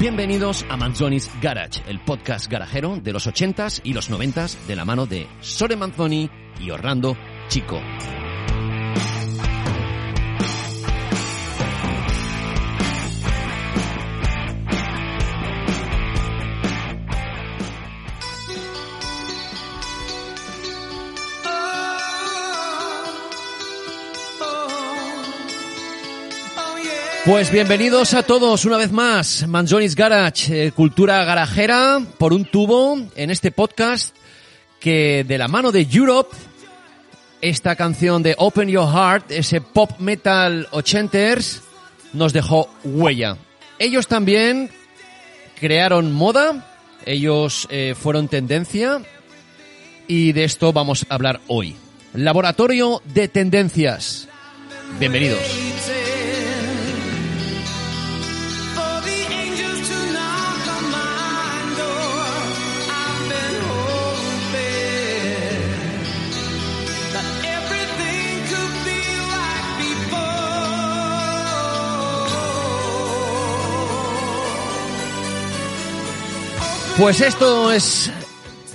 Bienvenidos a Manzoni's Garage, el podcast garajero de los 80s y los 90s de la mano de Sore Manzoni y Orlando Chico. Pues bienvenidos a todos una vez más, Manzoni's Garage, eh, cultura garajera por un tubo en este podcast que de la mano de Europe, esta canción de Open Your Heart, ese pop metal ochenters, nos dejó huella. Ellos también crearon moda, ellos eh, fueron tendencia y de esto vamos a hablar hoy. Laboratorio de Tendencias. Bienvenidos. Pues esto es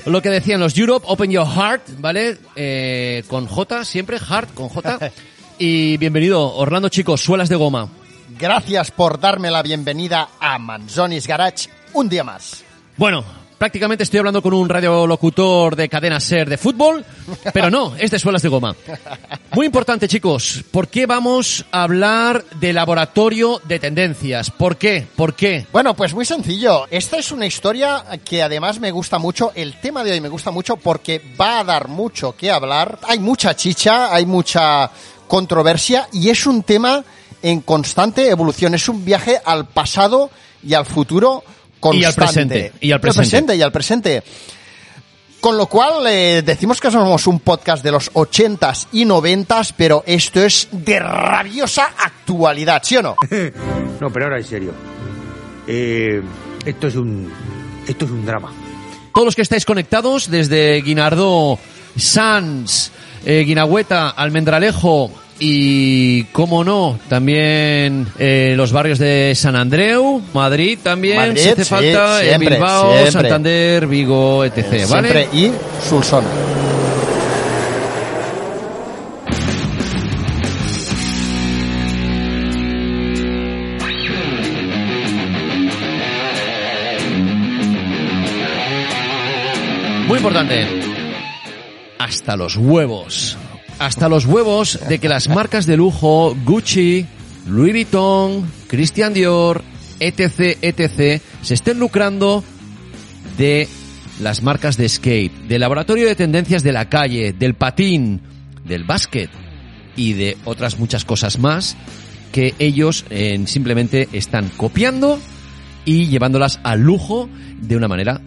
lo que decían los Europe, Open Your Heart, ¿vale? Eh, con J, siempre, Heart con J. Y bienvenido, Orlando Chico, suelas de goma. Gracias por darme la bienvenida a Manzonis Garage un día más. Bueno, prácticamente estoy hablando con un radiolocutor de cadena SER de fútbol, pero no, es de suelas de goma. Muy importante, chicos, ¿por qué vamos a hablar de laboratorio de tendencias? ¿Por qué? ¿Por qué? Bueno, pues muy sencillo. Esta es una historia que además me gusta mucho. El tema de hoy me gusta mucho porque va a dar mucho que hablar. Hay mucha chicha, hay mucha controversia y es un tema en constante evolución. Es un viaje al pasado y al futuro constante. Y al presente, y al presente. y al presente. Con lo cual, eh, decimos que somos un podcast de los 80s y 90s, pero esto es de rabiosa actualidad, ¿sí o no? No, pero ahora en serio. Eh, esto es un. Esto es un drama. Todos los que estáis conectados, desde Guinardó, Sans, eh, Guinahueta, Almendralejo y, como no, también eh, los barrios de San Andreu, Madrid también, Madrid, si hace sí, falta, siempre, Bilbao, siempre. Santander, Vigo, etc. ¿vale? Siempre y Sulsona. Muy importante. Hasta los huevos. Hasta los huevos de que las marcas de lujo Gucci, Louis Vuitton, Christian Dior, etc, etc, se estén lucrando de las marcas de skate, del laboratorio de tendencias de la calle, del patín, del básquet y de otras muchas cosas más que ellos eh, simplemente están copiando y llevándolas al lujo de una manera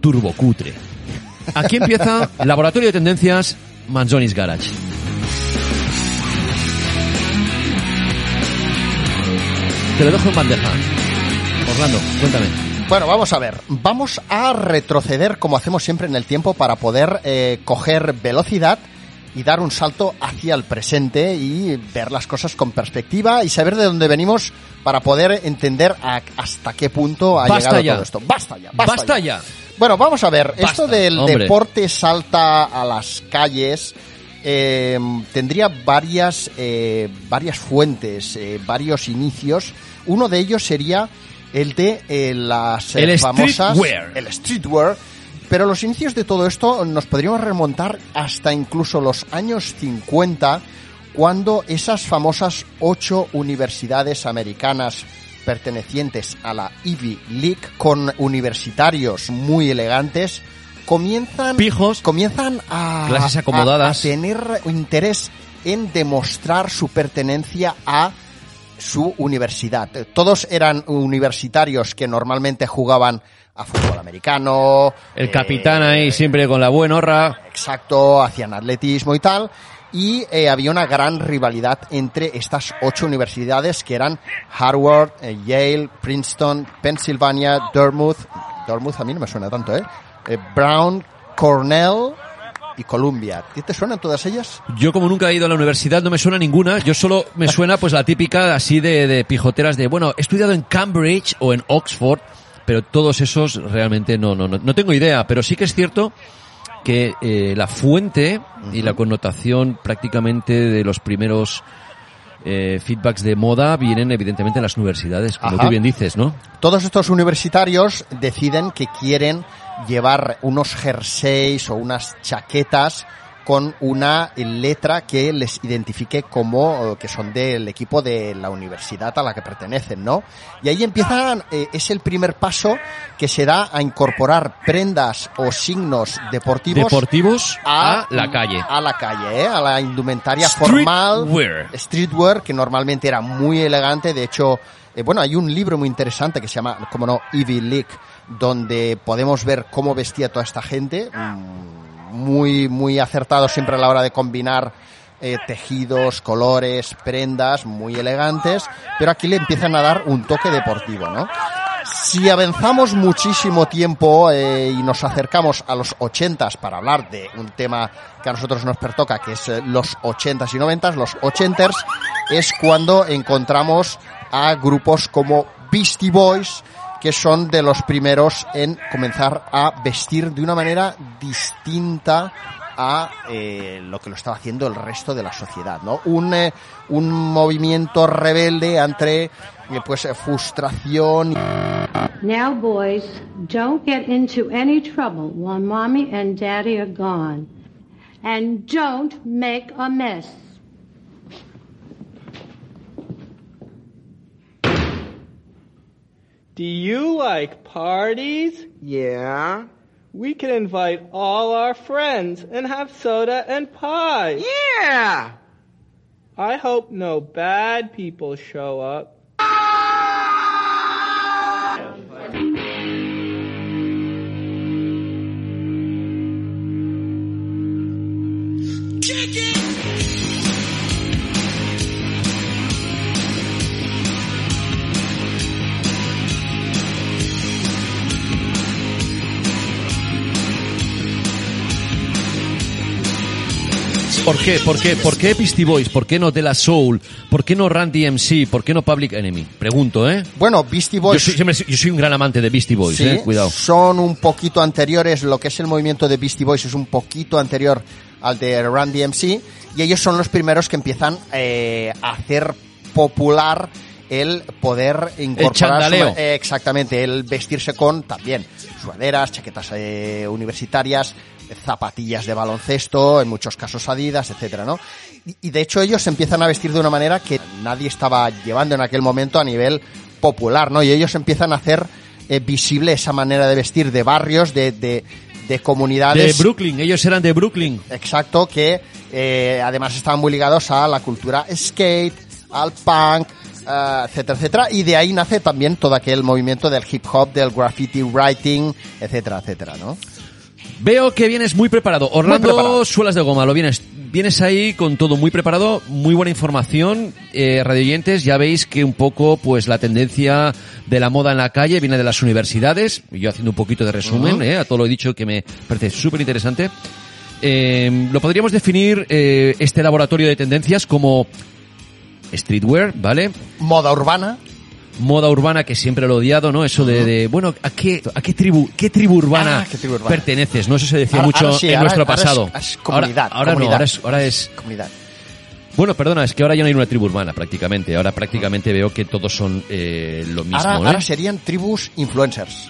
turbocutre. Aquí empieza Laboratorio de Tendencias Manzoni's Garage. Te lo dejo en bandeja. Orlando, cuéntame. Bueno, vamos a ver. Vamos a retroceder como hacemos siempre en el tiempo para poder eh, coger velocidad y dar un salto hacia el presente y ver las cosas con perspectiva y saber de dónde venimos para poder entender a- hasta qué punto ha Basta llegado ya. todo esto. Basta ya, basta, Basta ya. ya. Bueno, vamos a ver. Basta, Esto del hombre. deporte salta a las calles eh, tendría varias, eh, varias fuentes, eh, varios inicios. Uno de ellos sería el de eh, las eh, El famosas... streetwear. El streetwear. Pero los inicios de todo esto nos podríamos remontar hasta incluso los años 50, cuando esas famosas ocho universidades americanas pertenecientes a la Ivy League, con universitarios muy elegantes, comienzan, Pijos. comienzan a, Clases a- acomodadas. a tener interés en demostrar su pertenencia a su universidad. Todos eran universitarios que normalmente jugaban a fútbol americano. El eh, capitán ahí siempre con la buena horra. Exacto, hacían atletismo y tal. Y eh, había una gran rivalidad entre estas ocho universidades que eran Harvard, eh, Yale, Princeton, Pennsylvania, Dartmouth. Dartmouth a mí no me suena tanto, ¿eh? Eh, Brown, Cornell y Columbia. ¿Qué te suenan todas ellas? Yo como nunca he ido a la universidad no me suena ninguna, yo solo me suena pues la típica así de, de pijoteras de, bueno, he estudiado en Cambridge o en Oxford, pero todos esos realmente no, no, no, no tengo idea, pero sí que es cierto que eh, la fuente y la connotación prácticamente de los primeros eh, feedbacks de moda vienen evidentemente en las universidades, como Ajá. tú bien dices, ¿no? Todos estos universitarios deciden que quieren llevar unos jerseys o unas chaquetas con una letra que les identifique como que son del equipo de la universidad a la que pertenecen, ¿no? Y ahí empiezan, eh, es el primer paso que se da a incorporar prendas o signos deportivos Deportivos a la calle. A la calle, ¿eh? A la indumentaria formal. Streetwear. Streetwear, que normalmente era muy elegante. De hecho, eh, bueno, hay un libro muy interesante que se llama, como no, Evil League, donde podemos ver cómo vestía toda esta gente. Mm, Muy, muy acertado siempre a la hora de combinar eh, tejidos, colores, prendas, muy elegantes. Pero aquí le empiezan a dar un toque deportivo, ¿no? Si avanzamos muchísimo tiempo eh, y nos acercamos a los 80s para hablar de un tema que a nosotros nos pertoca, que es eh, los 80s y 90s, los 80ers, es cuando encontramos a grupos como Beastie Boys, que son de los primeros en comenzar a vestir de una manera distinta a eh, lo que lo estaba haciendo el resto de la sociedad, ¿no? Un, eh, un movimiento rebelde entre eh, pues eh, frustración Now, boys, don't get into any trouble while mommy and daddy are gone. And don't make a mess. Do you like parties? Yeah. We can invite all our friends and have soda and pie. Yeah. I hope no bad people show up. ¿Por qué? ¿Por qué? ¿Por qué Beastie Boys? ¿Por qué no De La Soul? ¿Por qué no Run DMC? ¿Por qué no Public Enemy? Pregunto, ¿eh? Bueno, Beastie Yo Boys soy, siempre- yo soy un gran amante de Beastie Boys, sí, ¿eh? Cuidado. son un poquito anteriores, lo que es el movimiento de Beastie Boys es un poquito anterior al de Run DMC y ellos son los primeros que empiezan eh, a hacer popular el poder incorporar chandaleo. su- eh, exactamente el vestirse con también sudaderas, chaquetas eh, universitarias, zapatillas de baloncesto, en muchos casos Adidas, etcétera, ¿no? Y, y de hecho ellos se empiezan a vestir de una manera que nadie estaba llevando en aquel momento a nivel popular, ¿no? Y ellos empiezan a hacer eh, visible esa manera de vestir de barrios, de, de, de De comunidades. Brooklyn, ellos eran de Brooklyn. Exacto, que eh, además estaban muy ligados a la cultura skate, al punk, eh, etcétera, etcétera. Y de ahí nace también todo aquel movimiento del hip hop, del graffiti writing, etcétera, etcétera, ¿no? Veo que vienes muy preparado. Orlando preparado. Suelas de Goma, lo vienes, vienes ahí con todo muy preparado, muy buena información. Eh, radioyentes, ya veis que un poco pues la tendencia de la moda en la calle viene de las universidades. Yo haciendo un poquito de resumen, eh, a todo lo he dicho que me parece súper interesante. Eh, lo podríamos definir eh, este laboratorio de tendencias como streetwear, ¿vale? Moda urbana. Moda urbana que siempre lo he odiado, ¿no? Eso de, de, bueno, ¿a qué, a qué tribu, qué tribu urbana, Ah, qué tribu urbana. perteneces? ¿no? Eso se decía Ahora- mucho ahora sí, en ahora- nuestro ahora es- pasado. es comunidad, Ahora, ahora no, comunidad. ahora es, ahora es, Comunidad. bueno, perdona, es que ahora ya no hay una tribu urbana prácticamente. Ahora prácticamente veo que todos son eh, lo mismo, Ahora, ¿eh? ahora serían tribus influencers.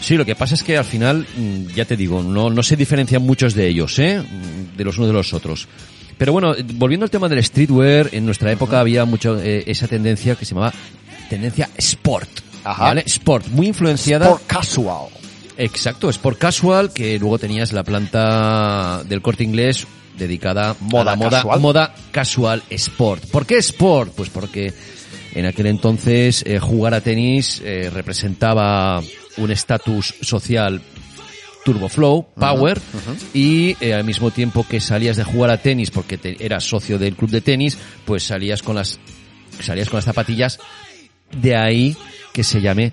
Sí, lo que pasa es que al final, mm, ya te digo, no, no se diferencian muchos de ellos, ¿eh? De los unos de los otros. Pero bueno, eh, volviendo al tema del streetwear, en nuestra época había mucho eh, esa tendencia que se llamaba tendencia sport. Ajá. ¿vale? Sport, muy influenciada. Sport casual. Exacto, Sport Casual, que luego tenías la planta del corte inglés dedicada Moda a la moda casual. moda casual sport. ¿Por qué sport? Pues porque en aquel entonces eh, jugar a tenis eh, representaba un estatus social turbo flow, power, y eh, al mismo tiempo que salías de jugar a tenis porque te- eras socio del club de tenis, pues salías con las salías con las zapatillas, de ahí que se llame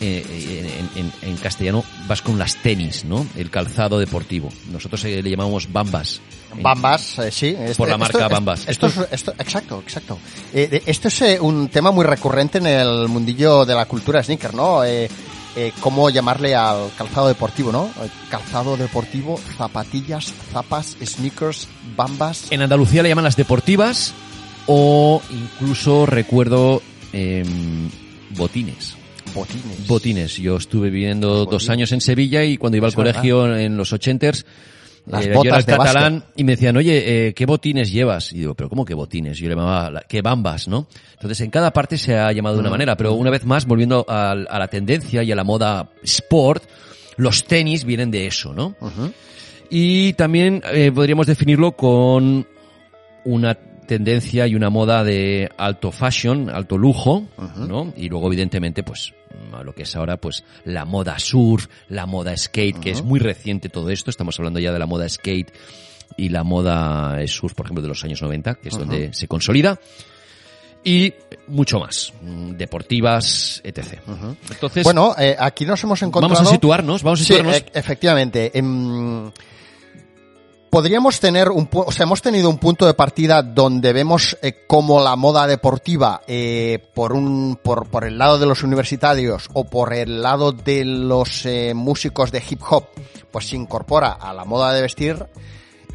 eh, eh, en, en- en castellano vas con las tenis, ¿no? El calzado deportivo. Nosotros eh, le llamamos bambas. En- Bambas, eh, sí. este- Por la marca esto- Bambas. Esto, Esto es, esto- exacto, exacto. Eh, esto es eh, un tema muy recurrente en el mundillo de la cultura sneaker, ¿no? Eh, eh, cómo llamarle al calzado deportivo, ¿no? Eh, Calzado deportivo, zapatillas, zapas, sneakers, bambas. En Andalucía le llaman las deportivas o incluso recuerdo em, botines. Botines. Botines. Yo estuve viviendo dos años en Sevilla y cuando iba al Es verdad. colegio en los ochenters, Las eh, yo botas era de catalán y me decían, oye, eh, ¿qué botines llevas? Y digo, ¿pero cómo qué botines? Yo le llamaba, la- ¿qué bambas, no? Entonces, en cada parte se ha llamado de Mm. una manera, pero una vez más, volviendo a, a la tendencia y a la moda sport, los tenis vienen de eso, ¿no? Y también eh, podríamos definirlo con una tendencia y una moda de alto fashion, alto lujo, ¿no? Y luego, evidentemente, pues, a lo que es ahora, pues, la moda surf, la moda skate, que es muy reciente todo esto. Estamos hablando ya de la moda skate y la moda surf, por ejemplo, de los años 90, que es donde se consolida. Y mucho más. mm, Deportivas, etc. Entonces, Bueno, eh, aquí nos hemos encontrado... vamos a situarnos, vamos a Sí, situarnos. e- efectivamente. Em, podríamos tener un, o sea, hemos tenido un punto de partida donde vemos eh, cómo la moda deportiva, eh, por un, por, por el lado de los universitarios o por el lado de los eh, músicos de hip hop, pues se incorpora a la moda de vestir.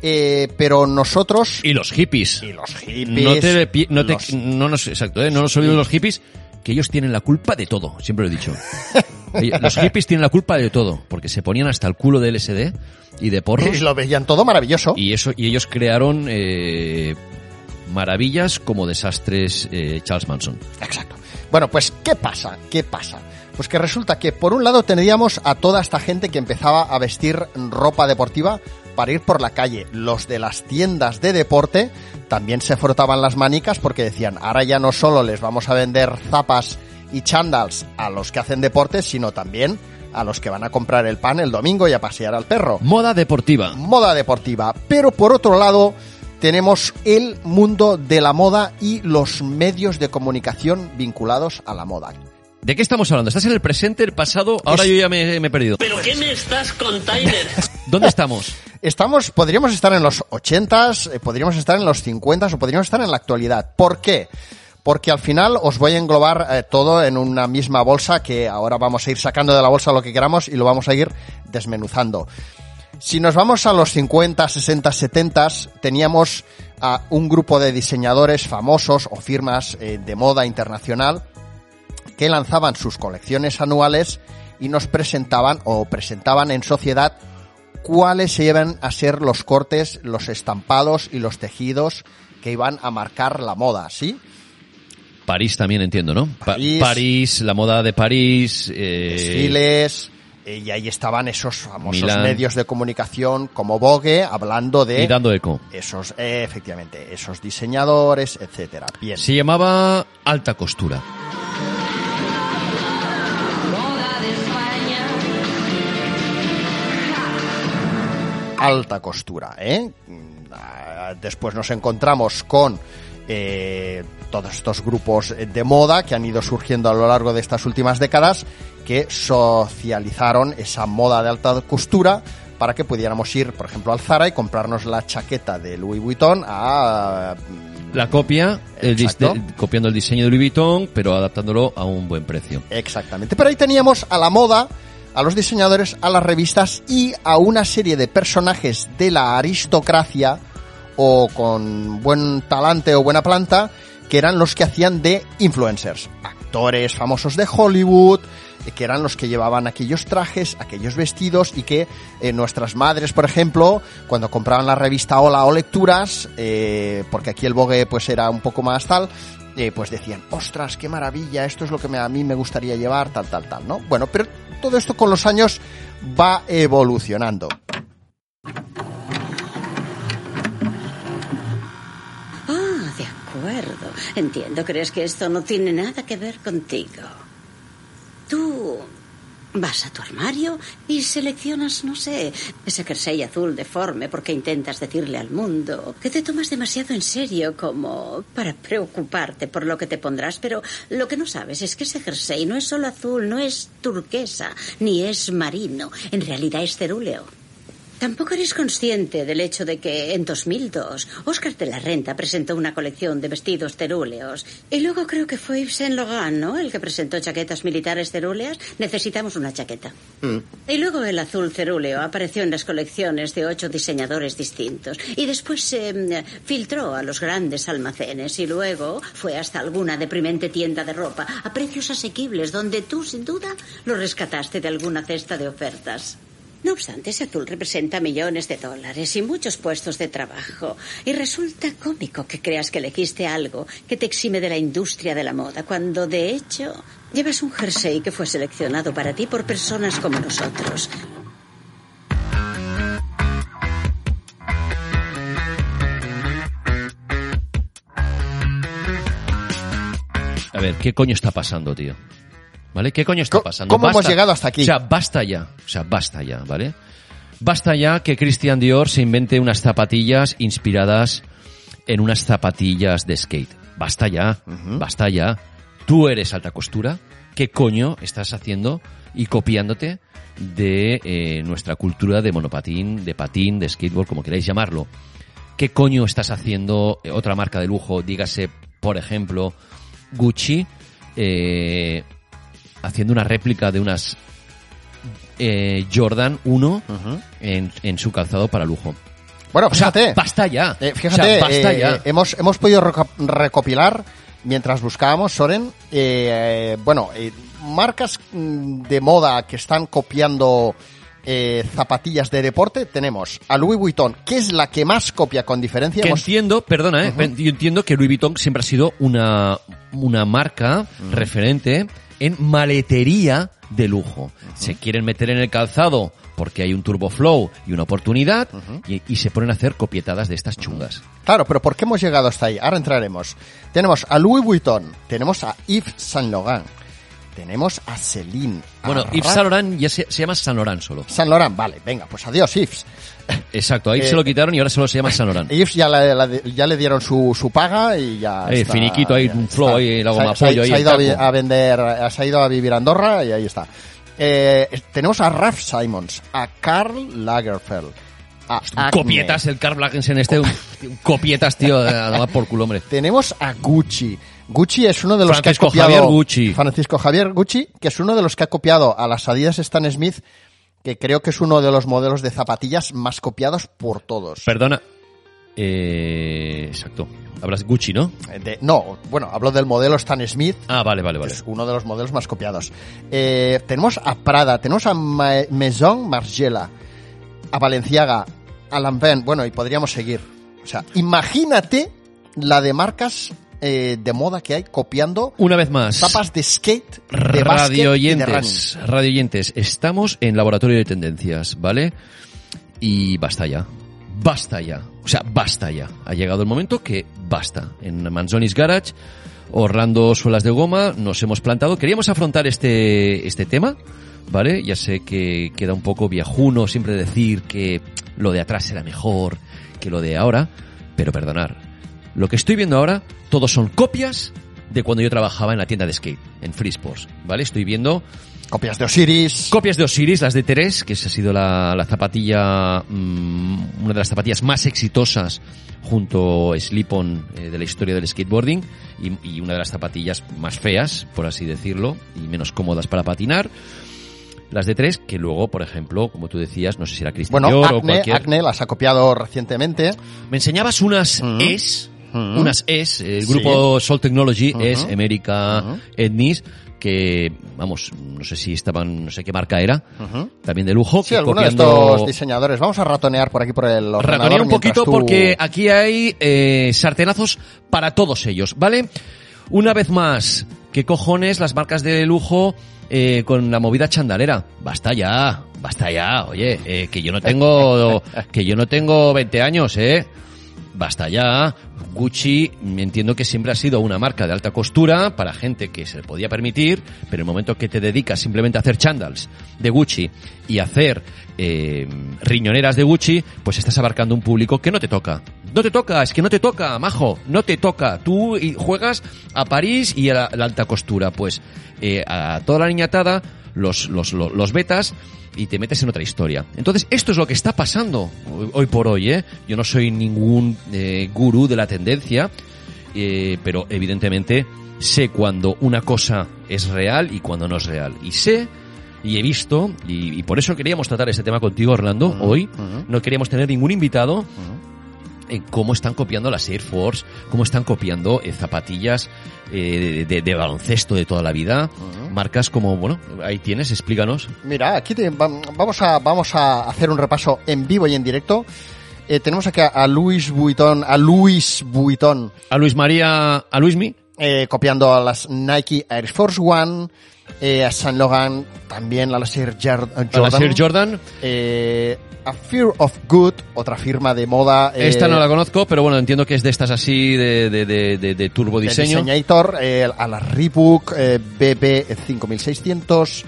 Eh, pero nosotros y los hippies. y los hippies, No te, no te, los- no nos, exacto, ¿eh? no nos olvidemos de los hippies, que ellos tienen la culpa de todo, siempre lo he dicho. Los hippies tienen la culpa de todo, porque se ponían hasta el culo de LSD y de porros, y lo veían todo maravilloso. y eso, y ellos crearon eh, maravillas como desastres eh, Charles Manson. Exacto. Bueno, pues, ¿qué pasa? ¿Qué pasa? Pues que resulta que por un lado tendríamos a toda esta gente que empezaba a vestir ropa deportiva para ir por la calle. Los de las tiendas de deporte también se frotaban las manicas porque decían, ahora ya no solo les vamos a vender zapas y chandals a los que hacen deporte, sino también a los que van a comprar el pan el domingo y a pasear al perro Moda deportiva. moda deportiva. Pero por otro lado, tenemos el mundo de la moda y los medios de comunicación vinculados a la moda. ¿De qué estamos hablando? ¿Estás en el presente, el pasado? Ahora Es- yo ya me, me he perdido. ¿Pero qué me estás contando? ¿Dónde estamos? Estamos, podríamos estar en los 80s, eh, podríamos estar en los 50s o podríamos estar en la actualidad. ¿Por qué? Porque al final os voy a englobar eh, todo en una misma bolsa que ahora vamos a ir sacando de la bolsa lo que queramos y lo vamos a ir desmenuzando. Si nos vamos a los 50, 60, 70, teníamos a un grupo de diseñadores famosos o firmas eh, de moda internacional que lanzaban sus colecciones anuales y nos presentaban o presentaban en sociedad cuáles se iban a ser los cortes, los estampados y los tejidos que iban a marcar la moda, ¿sí? París también entiendo, ¿no? Pa- París. París, la moda de París. eh, Desfiles, eh, y ahí estaban esos famosos Milán. medios de comunicación como Vogue hablando de Y dando eco. esos, eh, efectivamente, esos diseñadores, etcétera. Bien. Se llamaba alta costura. alta costura, ¿eh? Ah, Después nos encontramos con eh, todos estos grupos de moda que han ido surgiendo a lo largo de estas últimas décadas que socializaron esa moda de alta costura para que pudiéramos ir, por ejemplo, al Zara y comprarnos la chaqueta de Louis Vuitton a La copia, el de- copiando el diseño de Louis Vuitton, pero adaptándolo a un buen precio. Exactamente. Pero ahí teníamos a la moda, a los diseñadores, a las revistas y a una serie de personajes de la aristocracia o con buen talante o buena planta que eran los que hacían de influencers. Actores famosos de Hollywood, que eran los que llevaban aquellos trajes, aquellos vestidos y que eh, nuestras madres, por ejemplo, cuando compraban la revista Hola o Lecturas, eh, porque aquí el Vogue pues era un poco más tal, eh, pues decían, ostras, qué maravilla, esto es lo que a mí me gustaría llevar, tal, tal, tal, ¿no? Bueno, pero todo esto con los años va evolucionando. Ah, de acuerdo. Entiendo, crees que esto no tiene nada que ver contigo. Tú Vas a tu armario y seleccionas, no sé, ese jersey azul deforme porque intentas decirle al mundo que te tomas demasiado en serio como para preocuparte por lo que te pondrás, pero lo que no sabes es que ese jersey no es solo azul, no es turquesa, ni es marino, en realidad es cerúleo. Tampoco eres consciente del hecho de que en 2002 Oscar de la Renta presentó una colección de vestidos cerúleos. Y luego creo que fue Yves Saint Laurent, ¿no? El que presentó chaquetas militares cerúleas. Necesitamos una chaqueta. Y luego el azul cerúleo apareció en las colecciones de ocho diseñadores distintos. Y después se mm, filtró a los grandes almacenes. Y luego fue hasta alguna deprimente tienda de ropa a precios asequibles donde tú, sin duda, lo rescataste de alguna cesta de ofertas. No obstante, ese azul representa millones de dólares y muchos puestos de trabajo. Y resulta cómico que creas que elegiste algo que te exime de la industria de la moda, cuando de hecho llevas un jersey que fue seleccionado para ti por personas como nosotros. A ver, ¿qué coño está pasando, tío? ¿Vale? ¿Qué coño está pasando? cómo hemos llegado hasta aquí? O sea, basta ya. O sea, basta ya, ¿vale? Basta ya que Christian Dior se invente unas zapatillas inspiradas en unas zapatillas de skate. Basta ya. Basta ya. Tú eres alta costura. ¿Qué coño estás haciendo y copiándote de eh, nuestra cultura de monopatín, de patín, de skateboard, como queráis llamarlo? ¿Qué coño estás haciendo eh, otra marca de lujo? Dígase, por ejemplo, Gucci, eh, haciendo una réplica de unas eh, Jordan 1 en, en su calzado para lujo. Bueno, O sea, fíjate. basta ya. Eh, O fíjate, sea, basta eh, ya. hemos, hemos podido reco- recopilar, mientras buscábamos, Soren, eh, bueno, marcas mm, de moda que están copiando eh, zapatillas de deporte. Tenemos a Louis Vuitton, que es la que más copia con diferencia. Que Hemos- entiendo, perdona, eh, yo entiendo que Louis Vuitton siempre ha sido una, una marca referente en maletería de lujo. Se quieren meter en el calzado porque hay un turbo flow y una oportunidad y, y se ponen a hacer copietadas de estas chungas. Claro, pero ¿por qué hemos llegado hasta ahí? Ahora entraremos. Tenemos a Louis Vuitton, tenemos a Yves Saint Laurent, tenemos a Celine. a Bueno, Yves Ra- Saint Laurent ya se, se llama Saint Laurent solo. Saint Laurent, vale, venga, pues adiós, Yves. Exacto, ahí Eh, se lo quitaron y ahora solo se llama Laurent. Yves ya, la- la- ya le dieron su, su paga y ya. Eh, está, finiquito ahí, un flow ahí, la goma se pollo ahí, Se ha ido a, vi- taco. a vender, se ha ido a vivir a Andorra y ahí está. Eh, tenemos a Ralph Simons, a Karl Lagerfeld, a Acne. Copietas, el Karl Lagerfeld este, un, un copietas, tío, a tomar por culo, hombre. Tenemos a Gucci. Gucci es uno de los Francisco que ha copiado. Javier Gucci. Francisco Javier Gucci, que es uno de los que ha copiado a las Adidas Stan Smith, que creo que es uno de los modelos de zapatillas más copiados por todos. Perdona. Eh, exacto. Hablas Gucci, ¿no? Eh, de- no, bueno, hablo del modelo Stan Smith, Ah, vale, vale, vale. es uno de los modelos más copiados. Eh, tenemos a Prada, tenemos a Ma- Maison Margiela, a Valenciaga, a Lanvin, bueno, y podríamos seguir. O sea, imagínate la de marcas eh, de moda que hay copiando Una vez más. zapas de skate, de y de running. radioyentes, radioyentes, estamos en laboratorio de tendencias, ¿vale? Y basta ya. Basta ya. O sea, basta ya. Ha llegado el momento que basta. En Manzonis Garage, Orlando Suelas de Goma, nos hemos plantado. Queríamos afrontar este, este tema, ¿vale? Ya sé que queda un poco viejuno siempre decir que lo de atrás era mejor que lo de ahora, pero perdonar. Lo que estoy viendo ahora, todos son copias de cuando yo trabajaba en la tienda de skate, en Free Sports, ¿vale? Estoy viendo Copias de Osiris. copias de Osiris, las de Teres, que esa ha sido la, la zapatilla, mm, una de las zapatillas más exitosas junto a Slip-On eh, de la historia del skateboarding y, y una de las zapatillas más feas, por así decirlo, y menos cómodas para patinar. Las de tres, que luego, por ejemplo, como tú decías, no sé si era Christian bueno, Dior o Acne, cualquier... Acne las ha copiado recientemente. Me enseñabas unas. ES, Unas ES, el Sí. grupo Soul Technology. ES, América, Ujú. Etnis, que, vamos, no sé si estaban, no sé qué marca era, también de lujo. Sí, que alguno de estos diseñadores. Vamos a ratonear por aquí por el ordenador. Ratonea un poquito tú- porque aquí hay eh, sartenazos para todos ellos, ¿vale? Una vez más, ¿qué cojones las marcas de lujo eh, con la movida chandalera? Basta ya, basta ya, oye, eh, que yo no tengo, que yo no tengo 20 años, ¿eh? Basta ya. Gucci entiendo que siempre ha sido una marca de alta costura para gente que se le podía permitir, pero en el momento que te dedicas simplemente a hacer chandals de Gucci y hacer eh, riñoneras de Gucci, pues estás abarcando un público que no te toca. No te toca, es que no te toca, majo, no te toca. Tú juegas a París y a la, la alta costura, pues eh, a toda la niñatada los, los, los, los betas y te metes en otra historia. Entonces, esto es lo que está pasando hoy, por hoy, ¿eh? Yo no soy ningún eh, gurú de la tendencia, eh, pero evidentemente sé cuando una cosa es real y cuando no es real. Y sé y he visto, y, y por eso queríamos tratar este tema contigo, Orlando, hoy. No queríamos tener ningún invitado en cómo están copiando las Air Force, cómo están copiando eh, zapatillas eh, de, de baloncesto de toda la vida. Marcas como, bueno, ahí tienes, explícanos. Mira, aquí te- vam- vamos, a, vamos a hacer un repaso en vivo y en directo. Eh, tenemos aquí a, a Luis Vuitton, a Luis Vuitton, A Luis María, a Luismi, eh, copiando a las Nike Air Force One, eh, a Saint Laurent, también a las Air Jar- a la Jordan, Sir Jordan. eh, a Fear of Good, otra firma de moda. eh, Esta no la conozco, pero bueno, entiendo que es de estas así de, de, de, de, turbo diseño. Designator, eh, a la Reebok eh, BB 5600,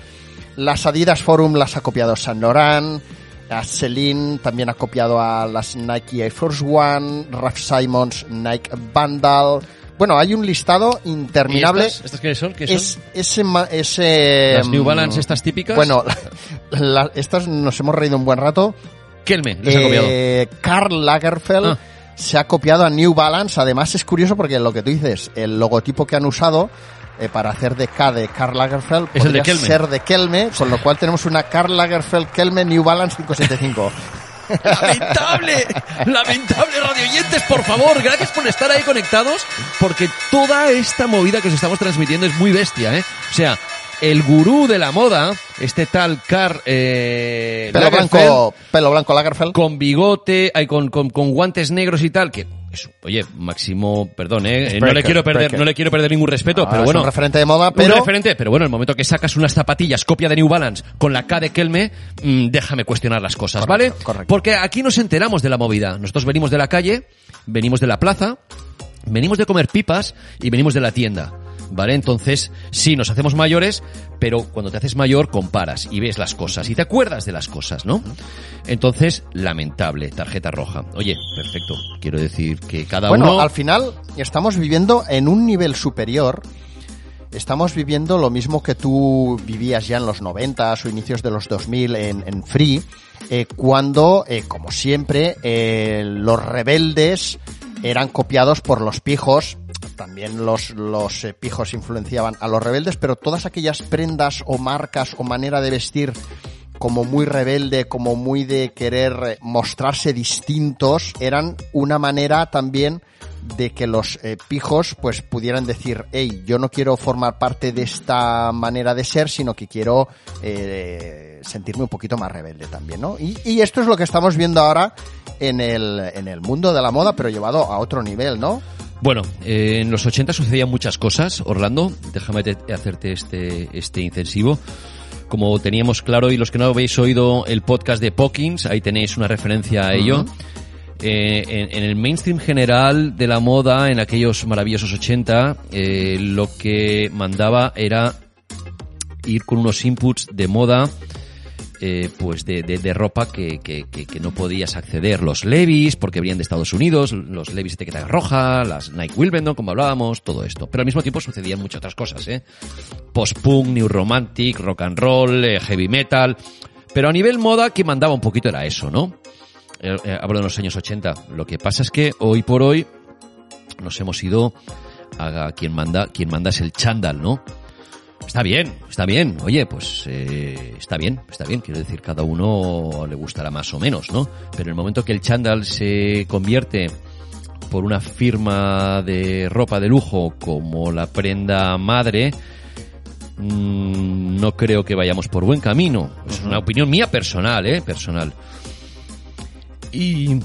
las Adidas Forum las ha copiado Saint Laurent, a Celine también ha copiado a las Nike Air Force One, Ralph Simons Nike Vandal. Bueno, hay un listado ¿Y interminable. estas, ¿Estas qué son? ¿Qué son? Es, ese, ese, Las New mm, Balance estas típicas. Bueno, la- estas nos hemos reído un buen rato. Kelme, les he copiado. Eh, Karl Lagerfeld Ah. se ha copiado a New Balance. Además es curioso porque lo que tú dices, el logotipo que han usado eh, para hacer de K de Karl Lagerfeld Es el de podría ser de Kelme, con lo cual tenemos una Karl Lagerfeld Kelme New Balance 575. Lamentable, lamentable radioyentes, por favor, gracias por estar ahí conectados, porque toda esta movida que os estamos transmitiendo es muy bestia, ¿eh? O sea, el gurú de la moda, este tal Carl eh, pelo Lagerfeld, blanco, pelo blanco Lagerfeld. con bigote, con, con, con guantes negros y tal, que es- oye, Máximo, perdón, eh, no le quiero perder, breaker. no le quiero perder ningún respeto, Ah, pero es bueno, un referente de moda, un pero referente, pero bueno, el momento que sacas unas zapatillas copia de New Balance con la K de Kelme, mm, déjame cuestionar las cosas, Correcto, ¿vale? correcto. Porque aquí nos enteramos de la movida. Nosotros venimos de la calle, venimos de la plaza, venimos de comer pipas y venimos de la tienda. ¿Vale? Entonces, sí, nos hacemos mayores, pero cuando te haces mayor comparas y ves las cosas y te acuerdas de las cosas, ¿no? Entonces, lamentable, tarjeta roja. Oye, perfecto. Quiero decir que cada bueno, uno... al final estamos viviendo en un nivel superior. Estamos viviendo lo mismo que tú vivías ya en los 90 o inicios de los 2000 en, en Free, eh, cuando, eh, como siempre, eh, los rebeldes eran copiados por los pijos. También los, los eh, pijos influenciaban a los rebeldes, pero todas aquellas prendas o marcas o manera de vestir como muy rebelde, como muy de querer eh, mostrarse distintos, eran una manera también de que los eh, pijos pues pudieran decir, hey, yo no quiero formar parte de esta manera de ser, sino que quiero eh, sentirme un poquito más rebelde también, ¿no? Y, y esto es lo que estamos viendo ahora en el, en el mundo de la moda, pero llevado a otro nivel, ¿no? Bueno, eh, en los 80 sucedían muchas cosas, Orlando. Déjame te- hacerte este, este incisivo. Como teníamos claro, y los que no habéis oído el podcast de Pokins, ahí tenéis una referencia a ello. Eh, en, en el mainstream general de la moda, en aquellos maravillosos 80, eh, lo que mandaba era ir con unos inputs de moda eh, pues de, de- de ropa que, que- que- que no podías acceder. Los Levis, porque venían de Estados Unidos, los Levis de etiqueta roja, las Nike Wilbendon, como hablábamos, todo esto. Pero al mismo tiempo sucedían muchas otras cosas, ¿eh? Post-punk, new romantic, rock and roll, eh, heavy metal. Pero a nivel moda, que mandaba un poquito era eso, ¿no? Eh, eh, hablo de los años 80. Lo que pasa es que hoy por hoy nos hemos ido a quien manda, quien manda es el chándal, ¿no? Está bien, está bien. Oye, pues eh, está bien, está bien. Quiero decir, cada uno le gustará más o menos, ¿no? Pero en el momento que el chándal se convierte por una firma de ropa de lujo como la prenda madre, mm, no creo que vayamos por buen camino. Es una opinión mía personal, ¿eh? Personal. Y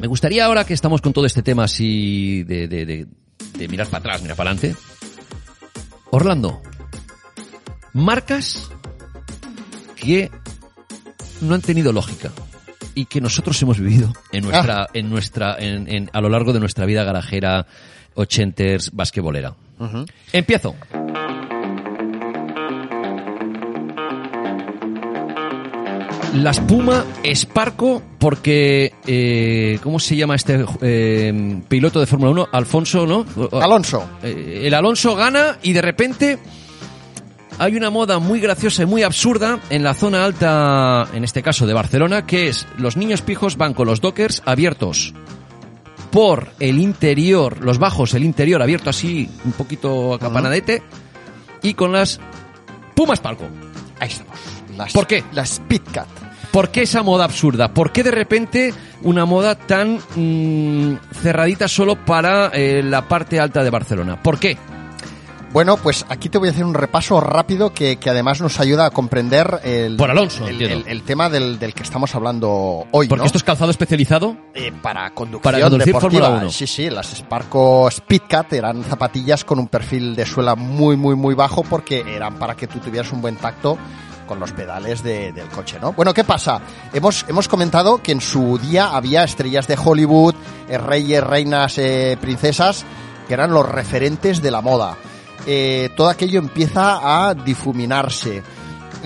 me gustaría ahora que estamos con todo este tema así de, de, de, de mirar para atrás, mirar para adelante. Orlando, marcas que no han tenido lógica. y que nosotros hemos vivido en nuestra, en nuestra, en, en- a lo largo de nuestra vida garajera, ochenters, basquetbolera. Empiezo. La espuma Sparco porque eh, ¿cómo se llama este eh, piloto de Fórmula 1? Alfonso, ¿no? Alonso. Eh, el Alonso gana y de repente hay una moda muy graciosa y muy absurda en la zona alta, en este caso de Barcelona, que es los niños pijos van con los dockers abiertos por el interior, los bajos, el interior abierto así, un poquito acapanadete, y con las Pumas Palco. Ahí estamos. Las- ¿Por qué? La Speedcat. ¿Por qué esa moda absurda? ¿Por qué de repente una moda tan mm, cerradita solo para eh, la parte alta de Barcelona? ¿Por qué? Bueno, pues aquí te voy a hacer un repaso rápido que, que además nos ayuda a comprender el, Por Alonso, el, entiendo. el- el tema del, del que estamos hablando hoy. Porque ¿no? esto es calzado especializado. Eh, para conducción Para conducir deportiva. Fórmula 1. Sí, sí, las Sparco Speedcat eran zapatillas con un perfil de suela muy, muy, muy bajo porque eran para que tú tuvieras un buen tacto con los pedales de- del coche, ¿no? Bueno, ¿qué pasa? Hemos, hemos comentado que en su día había estrellas de Hollywood, eh, reyes, reinas, eh, princesas, que eran los referentes de la moda. Eh, todo aquello empieza a difuminarse.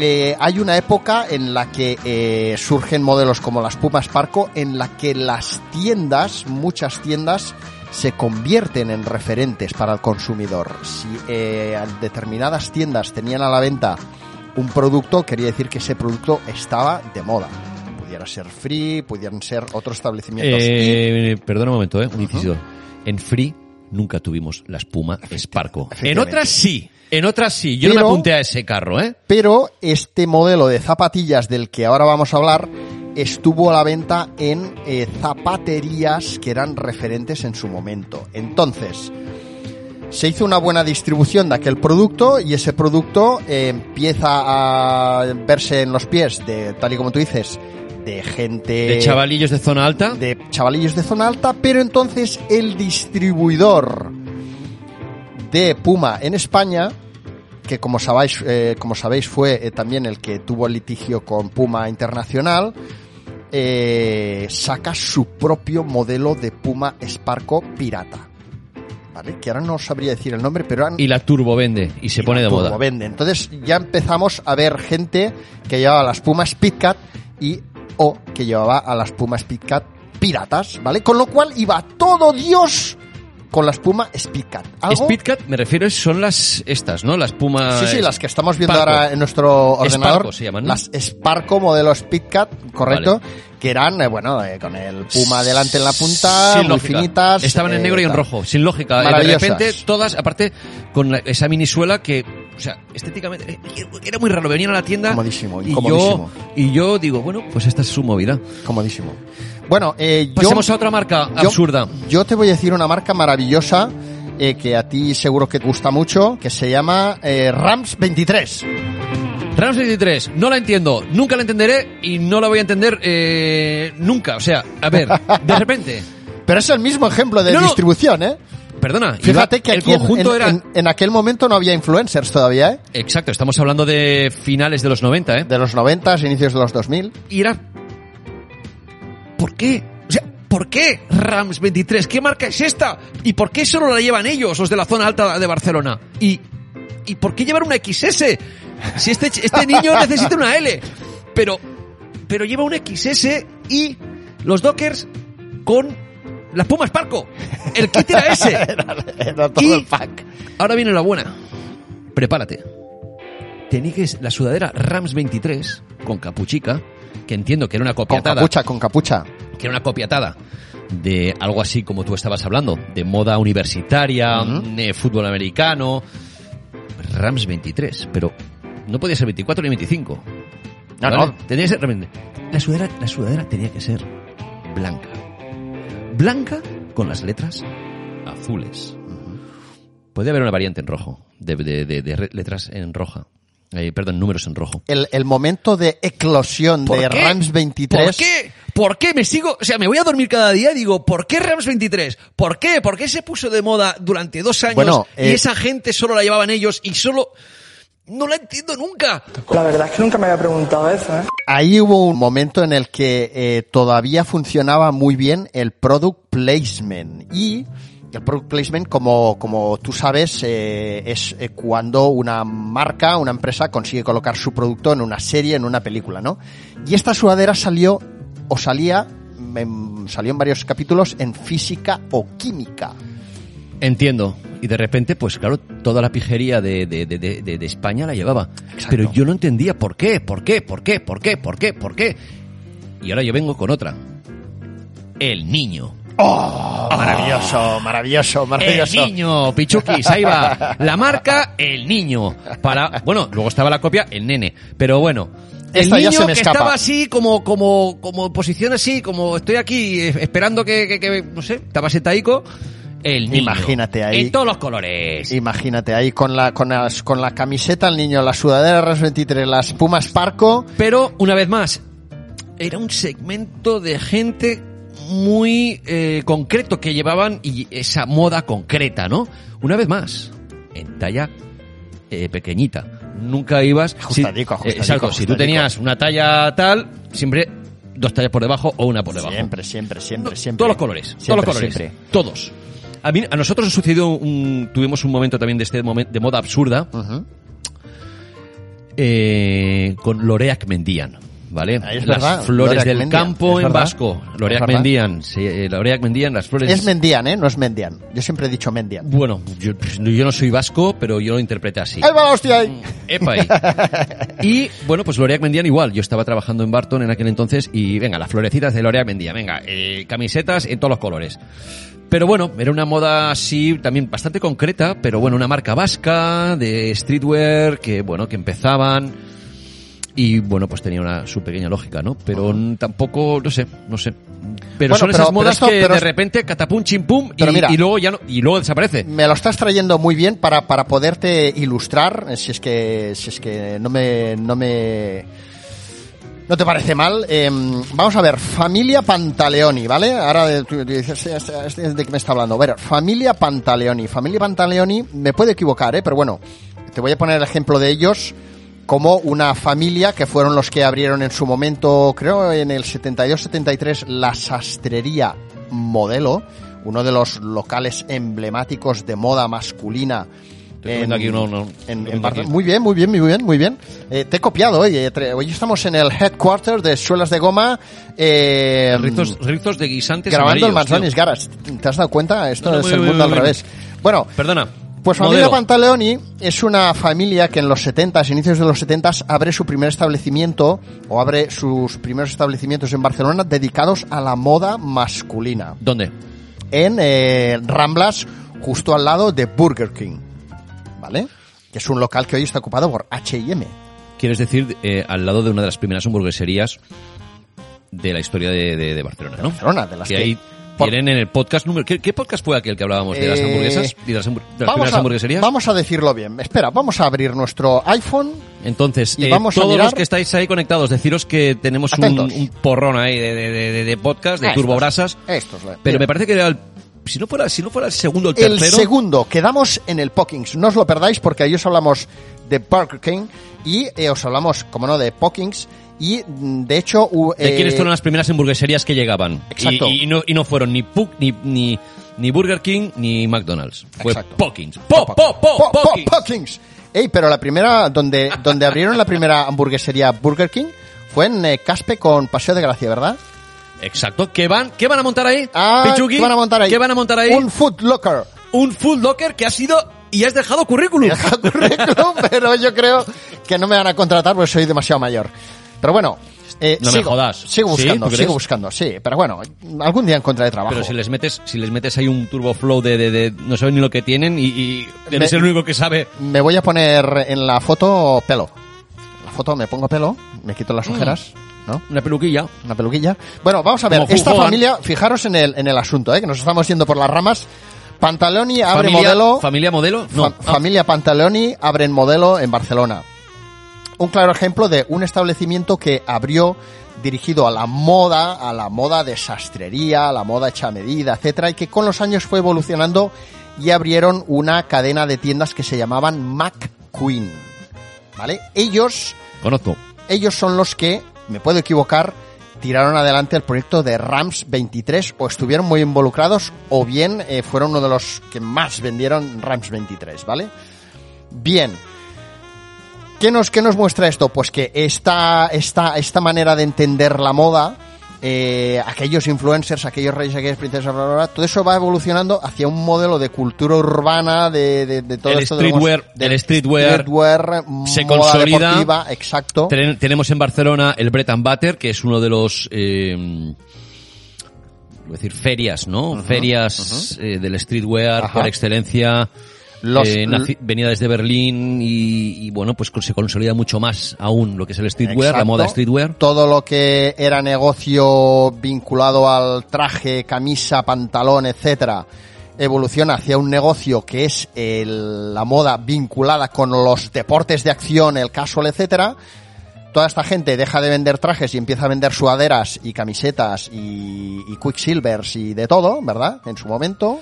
Eh, hay una época en la que eh, surgen modelos como las Pumas Parco, en la que las tiendas, muchas tiendas, se convierten en referentes para el consumidor. Si eh, determinadas tiendas tenían a la venta un producto, quería decir que ese producto estaba de moda. Pudiera ser free, pudieran ser otros establecimientos. Eh, perdona un momento, ¿eh? Un inciso. En Free nunca tuvimos la espuma Sparco. En otras sí. En otras sí. Yo no Pero- me apunté a ese carro, ¿eh? Pero este modelo de zapatillas del que ahora vamos a hablar estuvo a la venta en eh, zapaterías que eran referentes en su momento. Entonces, se hizo una buena distribución de aquel producto y ese producto eh, empieza a verse en los pies de, tal y como tú dices, de gente... De chavalillos de zona alta. de chavalillos de zona alta, pero entonces el distribuidor de Puma en España, que como sabéis, eh, como sabéis fue eh, también el que tuvo el litigio con Puma Internacional, eh, saca su propio modelo de Puma Sparco pirata. ¿Vale? Que ahora no sabría decir el nombre, pero Y la turbo vende. Y se pone de moda. Turbovende. Entonces ya empezamos a ver gente que llevaba las Pumas Speedcat y o que llevaba a las Pumas Speedcat piratas, ¿vale? Con lo cual iba todo Dios con las Puma Speedcat. ¿Algo? Speedcat, me refiero, son las estas, ¿no? Las Puma... Sí, sí, las que estamos viendo Sparco. ahora en nuestro ordenador. Sparco se llaman, ¿no? Las Sparco modelo Speedcat, correcto. Que eran, eh, bueno, eh, con el Puma delante en la punta, muy finitas. Estaban en eh, negro y en rojo, sin lógica. De repente, todas, aparte, con la- esa minisuela que, o sea, estéticamente, eh, era muy raro. Venían a la tienda. Comodísimo, y yo, y yo digo, bueno, pues esta es su movida. Comodísimo. Bueno, eh, yo... Pasemos a otra marca Yo- absurda. Yo te voy a decir una marca maravillosa eh, que a ti seguro que te gusta mucho, que se llama eh, Rams 23. Rams 23, no la entiendo, nunca la entenderé y no la voy a entender eh, nunca. O sea, a ver, de repente, Pero es el mismo ejemplo de no. distribución, ¿eh? Perdona, Fíjate iba- que el aquí conjunto en, era... en- en aquel momento no había influencers todavía, ¿eh? Exacto, estamos hablando de finales de los 90, ¿eh? De los 90, inicios de los 2000. Y era... ¿Por qué? O sea, ¿por qué Rams 23? ¿Qué marca es esta? ¿Y por qué solo la llevan ellos, los de la zona alta de Barcelona? ¿Y, y por qué llevar una XS? Si este, este niño necesita una L. Pero, pero lleva un XS y los Dockers con las Pumas Parco. El kit era ese. Era todo Y- el pack. Ahora viene la buena. Prepárate. Tenía que la sudadera Rams 23 con capuchica, que entiendo que era una Con copiatada, capucha, con capucha. que era una copiatada de algo así como tú estabas hablando, de moda universitaria, de fútbol americano. Rams 23, pero no podía ser 24 ni 25. No, ¿vale? no. Tenía que ser. La sudadera, la sudadera tenía que ser blanca. Blanca con las letras azules. Podría haber una variante en rojo, de, de- de- de letras en roja. Eh, perdón, números en rojo. El, el momento de eclosión ¿Por de qué? Rams 23. ¿Por qué? ¿Por qué me sigo? O sea, me voy a dormir cada día y digo, ¿por qué Rams 23? ¿Por qué? ¿Por qué se puso de moda durante dos años Bueno, y eh, esa gente solo la llevaban ellos y solo... No la entiendo nunca. La verdad es que nunca me había preguntado eso, ¿eh? Ahí hubo un momento en el que eh, todavía funcionaba muy bien el product placement y el product placement, como, como tú sabes, eh, es eh, cuando una marca, una empresa consigue colocar su producto en una serie, en una película, ¿no? Y esta sudadera salió o salía, en- salió en varios capítulos en física o química. Entiendo. Y de repente, pues claro, toda la pijería de, de, de, de- España la llevaba. Pero yo no entendía por qué, por qué, por qué, por qué, por qué, por qué. Y ahora yo vengo con otra. El niño. ¡Oh! Maravilloso, maravilloso, maravilloso. El niño, Pichukis, ahí va. La marca, el niño. Para, bueno, luego estaba la copia, el nene. Pero bueno. El Esta ya niño se me que escapa. estaba así, como, como, como en posición así, como estoy aquí eh, esperando que, que, que, no sé, estaba sentaico. El niño. Imagínate ahí. En todos los colores. Imagínate ahí con la, con las, con la camiseta el niño, la sudadera RAS 23, las pumas Parco. Pero, una vez más, era un segmento de gente muy eh, concreto que llevaban y esa moda concreta, ¿no? Una vez más, en talla eh, pequeñita. Nunca ibas... Ajustadico, si, ajustadico, exacto, si tú ajustadico. tenías una talla tal, siempre dos tallas por debajo o una por debajo. Siempre, siempre, siempre, siempre. Todos los colores, Siempre, todos los colores, siempre. todos. A, mí, a nosotros nos sucedió un, tuvimos un momento también de este momento de moda absurda eh, con Loreac Mendian, ¿vale? Las verdad, flores Loreac del Mendian, campo es en verdad, vasco. Loreac. Mendian, sí, eh, Loreac Mendian, las flores... Es Mendian, ¿eh? No es Mendian. Yo siempre he dicho Mendian. bueno, yo, yo no soy vasco, pero yo lo interpreté así. ¡Ahí va la hostia ahí! Epa ahí. Y bueno, pues Loreac Mendian igual. Yo estaba trabajando en Barton en aquel entonces y venga, las florecitas de Loreac Mendian, venga, eh, camisetas en todos los colores. Pero bueno, era una moda así también bastante concreta, pero bueno, una marca vasca de streetwear que bueno, que empezaban y bueno, pues tenía una su pequeña lógica, ¿no? Pero tampoco, no sé, no sé. Pero Bueno, son pero- esas pero modas esto- que pero de repente catapum chimpum y, mira. y luego ya no, y luego desaparece. Me lo estás trayendo muy bien para, para poderte ilustrar, eh, si es que, si es que no me, no me, no te parece mal. Eh, vamos a ver, familia Pantaleoni, ¿vale? Ahora eh, tú dices, "Este- este- ¿de qué me está hablando? A ver, familia Pantaleoni. Familia Pantaleoni, me puedo equivocar, ¿eh? Pero bueno, te voy a poner el ejemplo de ellos como una familia que fueron los que abrieron en su momento, creo en el 72-73, la sastrería modelo, uno de los locales emblemáticos de moda masculina. Estoy viendo aquí uno- uno- en- estoy en viendo Barcelona. aquí. Muy bien, muy bien, muy bien, muy bien. Eh, te he copiado hoy. hoy estamos en el headquarter de Suelas de Goma. Eh, Rizos, rizos de guisantes grabando el Manzanis. Garage. ¿Te has dado cuenta? Esto No, no, es el mundo al revés. Bueno, Perdona. pues familia modelo. Pantaleoni es una familia que en los 70, inicios de los 70, abre su primer establecimiento o abre sus primeros establecimientos en Barcelona dedicados a la moda masculina. ¿Dónde? En eh, Ramblas, justo al lado de Burger King. ¿Vale? Que es un local que hoy está ocupado por H&M. Quieres decir eh, al lado de una de las primeras hamburgueserías de la historia de, de- de Barcelona, ¿no? Barcelona, de las que que- ahí por- tienen en el podcast número... ¿Qué, qué podcast fue aquel que hablábamos de las Eh, hamburguesas y de las, de las Vamos a, hamburgueserías? vamos a decirlo bien. Espera, vamos a abrir nuestro iPhone. Entonces, y eh, vamos a todos mirar- los que estáis ahí conectados, deciros que tenemos un, un porrón ahí de, de, de- podcast, de Estos, turbobrasas, Estos, eh, pero mira. me parece que era el... Si no fuera, si no fuera el segundo o el El tercero... segundo, quedamos en el Pockings. No os lo perdáis porque ahí os hablamos de Burger King y eh, os hablamos, como no, de Pockings. Y mm, de hecho, u- ¿De eh, quiénes fueron las primeras hamburgueserías que llegaban? Exacto. Y, y no, y no fueron ni Puck, ni, ni, ni Burger King, ni McDonald's. Fue Exacto. Pockins. Po, po, po, Po- po- Pockins. Pockings. Ey, pero la primera, donde, donde abrieron la primera hamburguesería Burger King fue en eh, Caspe con Paseo de Gracia, ¿verdad? Exacto. ¿Qué van, ¿Qué van a montar ahí? Ah, Pichuki? ¿qué van a montar ahí? ¿Qué van a montar ahí? Un Food Locker. Un Food Locker que ha sido y has dejado currículum. Deja currículum, pero yo creo que no me van a contratar porque soy demasiado mayor. Pero bueno, eh, No me sigo, jodas. sigo ¿Sí? buscando, ¿Tú crees? sigo buscando, sí. Pero bueno, algún día encontraré trabajo. Pero si les metes, si les metes ahí un turbo flow de, de, de- no saben ni lo que tienen y, y debe Me- el único que sabe. Me voy a poner en la foto pelo. En la foto me pongo pelo, me quito las ojeras, ¿no? Una peluquilla. Una peluquilla. Bueno, vamos a ver, Como esta Hogan. familia, fijaros en el, en el asunto, ¿eh? que nos estamos yendo por las ramas. Pantaloni abre familia, modelo. ¿Familia modelo? No. Fa- Ah, Familia Pantaloni abren modelo en Barcelona. Un claro ejemplo de un establecimiento que abrió dirigido a la moda, a la moda de sastrería, a la moda hecha a medida, etcétera, y que con los años fue evolucionando y abrieron una cadena de tiendas que se llamaban McQueen. ¿vale? Ellos, Conozco. ellos son los que, me puedo equivocar, tiraron adelante el proyecto de Rams 23 o estuvieron muy involucrados o bien eh, fueron uno de los que más vendieron Rams 23, ¿vale? Bien. ¿Qué nos, qué nos muestra esto? Pues que esta, esta, esta manera de entender la moda, eh, aquellos influencers, aquellos reyes, aquellas princesas, bla, bla, bla, todo eso va evolucionando hacia un modelo de cultura urbana, de, de, de todo El esto. streetwear- del el streetwear streetwear, se moda consolida. exacto. Ten- tenemos en Barcelona el Bread and Butter, que es uno de los... Eh, voy a decir ferias, ¿no? ferias eh, del streetwear Ajá. por excelencia. Los- eh, venida desde Berlín y, y, bueno, pues se consolida mucho más aún lo que es el streetwear, la moda streetwear. Todo lo que era negocio vinculado al traje, camisa, pantalón, etcétera, evoluciona hacia un negocio que es el- la moda vinculada con los deportes de acción, el casual, etcétera. Toda esta gente deja de vender trajes y empieza a vender sudaderas y camisetas y, y quicksilvers y de todo, ¿verdad? En su momento.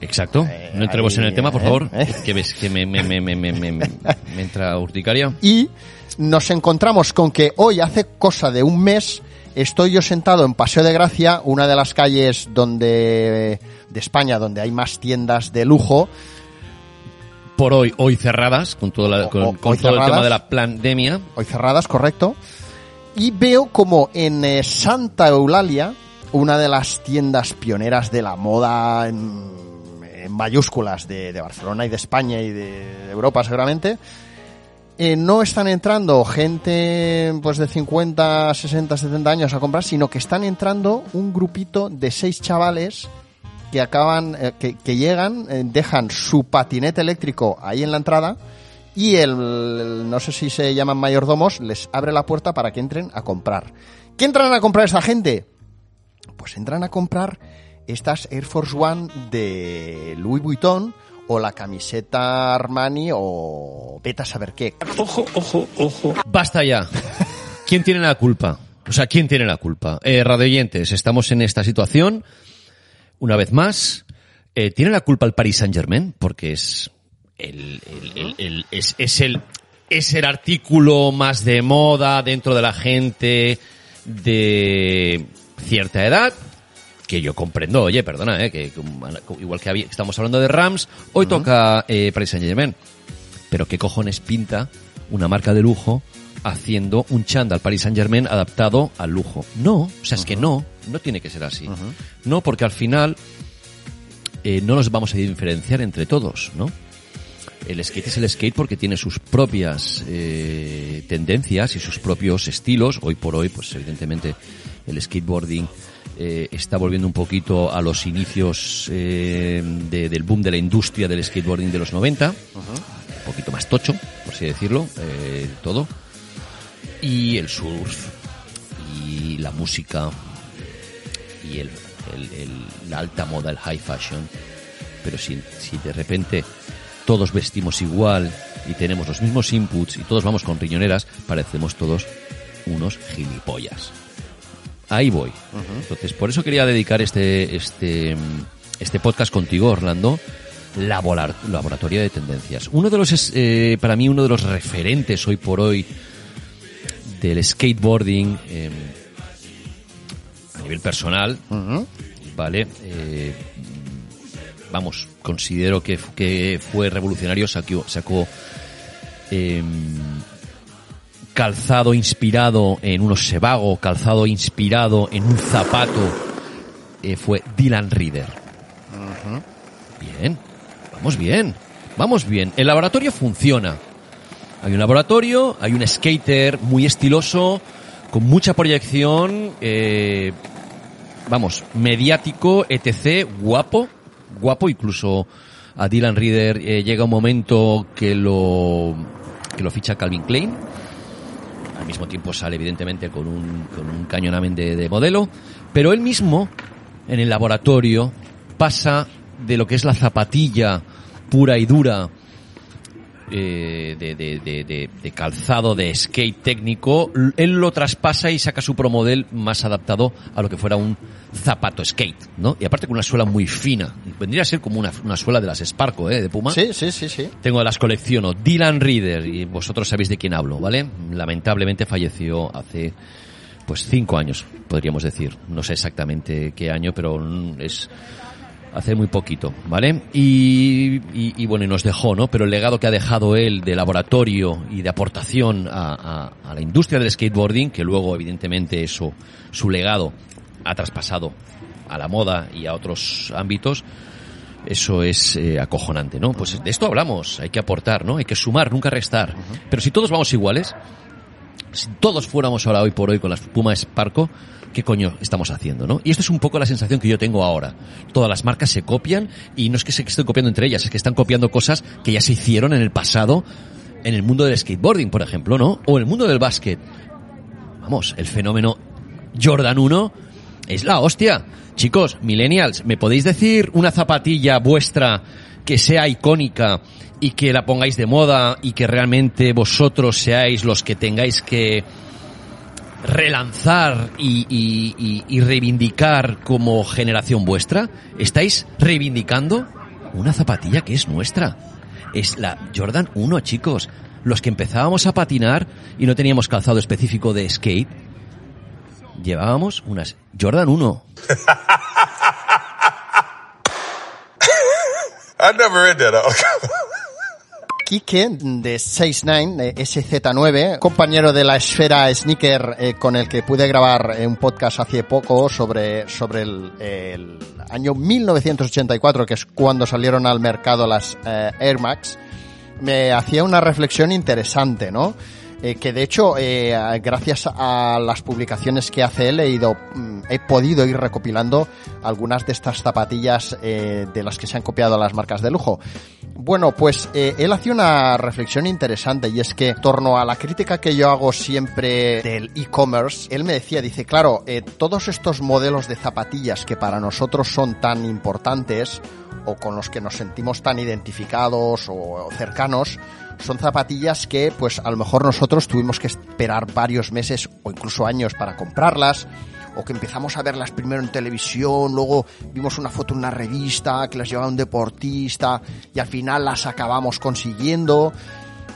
Exacto. No entremos en el tema, por eh, favor. eh. Que ves que me, me, me, me, me, me- me entra urticaria. y nos encontramos con que hoy, hace cosa de un mes, estoy yo sentado en Paseo de Gracia, una de las calles donde de España donde hay más tiendas de lujo. Por hoy, hoy cerradas, con todo, la- con, O- con hoy todo el tema de la pandemia. Hoy cerradas, correcto. Y veo como en eh, Santa Eulalia, una de las tiendas pioneras de la moda en, en mayúsculas de, Barcelona y de España y de, de Europa seguramente, eh, no están entrando gente pues de 50, 60, 70 años a comprar, sino que están entrando un grupito de seis chavales que acaban, eh, que, que llegan, eh, dejan su patinete eléctrico ahí en la entrada y el, el- no sé si se llaman mayordomos, les abre la puerta para que entren a comprar. ¿Qué entran a comprar esta gente? Pues entran a comprar estas Air Force One de Louis Vuitton o la camiseta Armani o vete a saber qué. Ojo, ojo, ojo. Basta ya. ¿Quién tiene la culpa? O sea, ¿quién tiene la culpa? Eh, radioyentes, estamos en esta situación. Una vez más, eh, ¿tiene la culpa el Paris Saint Germain? Porque es el, el- el- el- es, es el, es el artículo más de moda dentro de la gente de cierta edad. Que yo comprendo, oye, perdona, eh, que como- igual que había- estamos hablando de Rams, hoy toca eh, Paris Saint Germain. Pero ¿qué cojones pinta una marca de lujo haciendo un chándal Paris Saint Germain adaptado al lujo? No, o sea, es que no, no tiene que ser así. No, porque al final eh, no nos vamos a diferenciar entre todos, ¿no? El skate es el skate porque tiene sus propias eh, tendencias y sus propios estilos. Hoy por hoy, pues evidentemente el skateboarding eh, está volviendo un poquito a los inicios eh, de- del boom de la industria del skateboarding de los 90 un poquito más tocho, por así decirlo, eh, todo. Y el surf, y la música, y el, el- el- la alta moda, el high fashion. Pero si, si de repente todos vestimos igual y tenemos los mismos inputs y todos vamos con riñoneras, parecemos todos unos gilipollas. Ahí voy. Entonces, por eso quería dedicar este, este, este podcast contigo, Orlando, Laborar- Laboratorio de Tendencias. Uno de los, eh, para mí, uno de los referentes hoy por hoy del skateboarding eh, a nivel personal, ¿vale? Eh, vamos, considero que, que fue revolucionario, sacó, sacó em, calzado inspirado en unos Sebago, calzado inspirado en un zapato, eh, fue Dylan Reader. Bien, vamos bien, vamos bien. El laboratorio funciona. Hay un laboratorio, hay un skater muy estiloso, con mucha proyección, eh, vamos, mediático, etc., guapo, guapo, incluso a Dylan Reader eh, llega un momento que lo, que lo ficha Calvin Klein, al mismo tiempo sale evidentemente con un, con un cañonamen de, de modelo, pero él mismo, en el laboratorio, pasa de lo que es la zapatilla pura y dura eh, de, de- de- de- de calzado, de skate técnico, él lo traspasa y saca su promodel más adaptado a lo que fuera un zapato skate, ¿no? Y aparte con una suela muy fina. Vendría a ser como una, una suela de las Sparco, ¿eh? De Puma. Sí, sí, sí, sí. Tengo las colecciono. Dylan Reader, y vosotros sabéis de quién hablo, ¿vale? Lamentablemente falleció hace, pues, cinco años, podríamos decir. No sé exactamente qué año, pero es hace muy poquito, ¿vale? Y, y- y bueno, y nos dejó, ¿no? Pero el legado que ha dejado él de laboratorio y de aportación a, a- a la industria del skateboarding, que luego, evidentemente, eso, su legado ha traspasado a la moda y a otros ámbitos, eso es eh, acojonante, ¿no? Pues de esto hablamos, hay que aportar, ¿no? Hay que sumar, nunca restar. Pero si todos vamos iguales, si todos fuéramos ahora hoy por hoy con las Puma Sparco, ¿qué coño estamos haciendo, no? Y esto es un poco la sensación que yo tengo ahora. Todas las marcas se copian y no es que se estén copiando entre ellas, es que están copiando cosas que ya se hicieron en el pasado en el mundo del skateboarding, por ejemplo, ¿no? O el mundo del básquet. Vamos, el fenómeno Jordan 1 es la hostia. Chicos, millennials, ¿me podéis decir una zapatilla vuestra que sea icónica y que la pongáis de moda y que realmente vosotros seáis los que tengáis que relanzar y, y- y- reivindicar como generación vuestra? ¿Estáis reivindicando una zapatilla que es nuestra? Es la Jordan 1, chicos. Los que empezábamos a patinar y no teníamos calzado específico de skate, llevábamos unas Jordan 1. I never read that. Quique de 69, de SZ9, compañero de la esfera Sneaker eh, con el que pude grabar eh, un podcast hace poco sobre, sobre el, el año 1984, que es cuando salieron al mercado las eh, Air Max, me hacía una reflexión interesante, ¿no? Eh, que de hecho, eh, gracias a las publicaciones que hace él, he ido, mm, he podido ir recopilando algunas de estas zapatillas eh, de las que se han copiado las marcas de lujo. Bueno, pues él hacía una reflexión interesante y es que en torno a la crítica que yo hago siempre del e-commerce, él me decía, dice, claro, todos estos modelos de zapatillas que para nosotros son tan importantes o con los que nos sentimos tan identificados o cercanos, son zapatillas que pues a lo mejor nosotros tuvimos que esperar varios meses o incluso años para comprarlas o que empezamos a verlas primero en televisión, luego vimos una foto en una revista que las llevaba un deportista y al final las acabamos consiguiendo.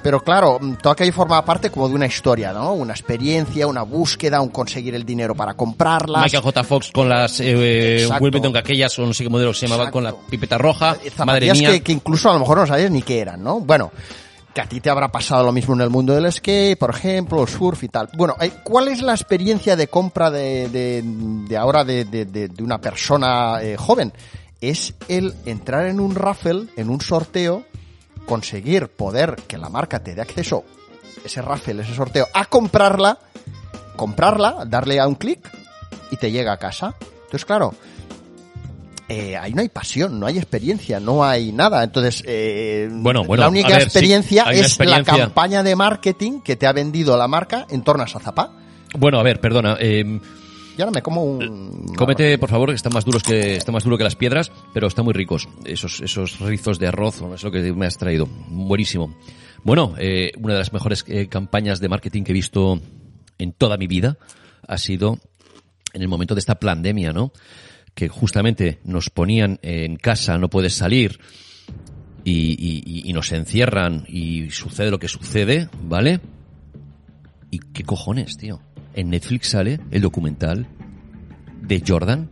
Pero claro, mm, todo aquello forma parte como de una historia, ¿no? Una experiencia, una búsqueda, un conseguir el dinero para comprarlas. Michael J. Fox con las eh, Exacto. Wilmington que aquellas, o no sé qué modelo se llamaba, con la pipeta roja. Madre zapatillas mía. que, que incluso a lo mejor no sabías ni qué eran, ¿no? Bueno, que a ti te habrá pasado lo mismo en el mundo del skate, por ejemplo, surf y tal. Bueno, eh, ¿cuál es la experiencia de compra de, de, de ahora de- de una persona eh, joven? Es el entrar en un raffle, en un sorteo, conseguir poder que la marca te dé acceso, ese raffle, ese sorteo, a comprarla, comprarla, darle a un clic y te llega a casa. Entonces, claro, eh, ahí no hay pasión, no hay experiencia, no hay nada. Entonces, eh, Bueno, bueno, la única ver, experiencia es la campaña de marketing que te ha vendido la marca en torno a esa zapa. Bueno, a ver, perdona. eh, Y ahora me como un... Cómete, por favor, que está más duros que está más duro que las piedras, pero están muy ricos. Esos esos rizos de arroz, es lo que me has traído. Buenísimo. Bueno, eh, una de las mejores eh, campañas de marketing que he visto en toda mi vida ha sido en el momento de esta pandemia, ¿no? Que justamente nos ponían en casa, no puedes salir y, y- nos encierran y sucede lo que sucede, ¿vale? ¿Y qué cojones, tío? En Netflix sale el documental de Jordan,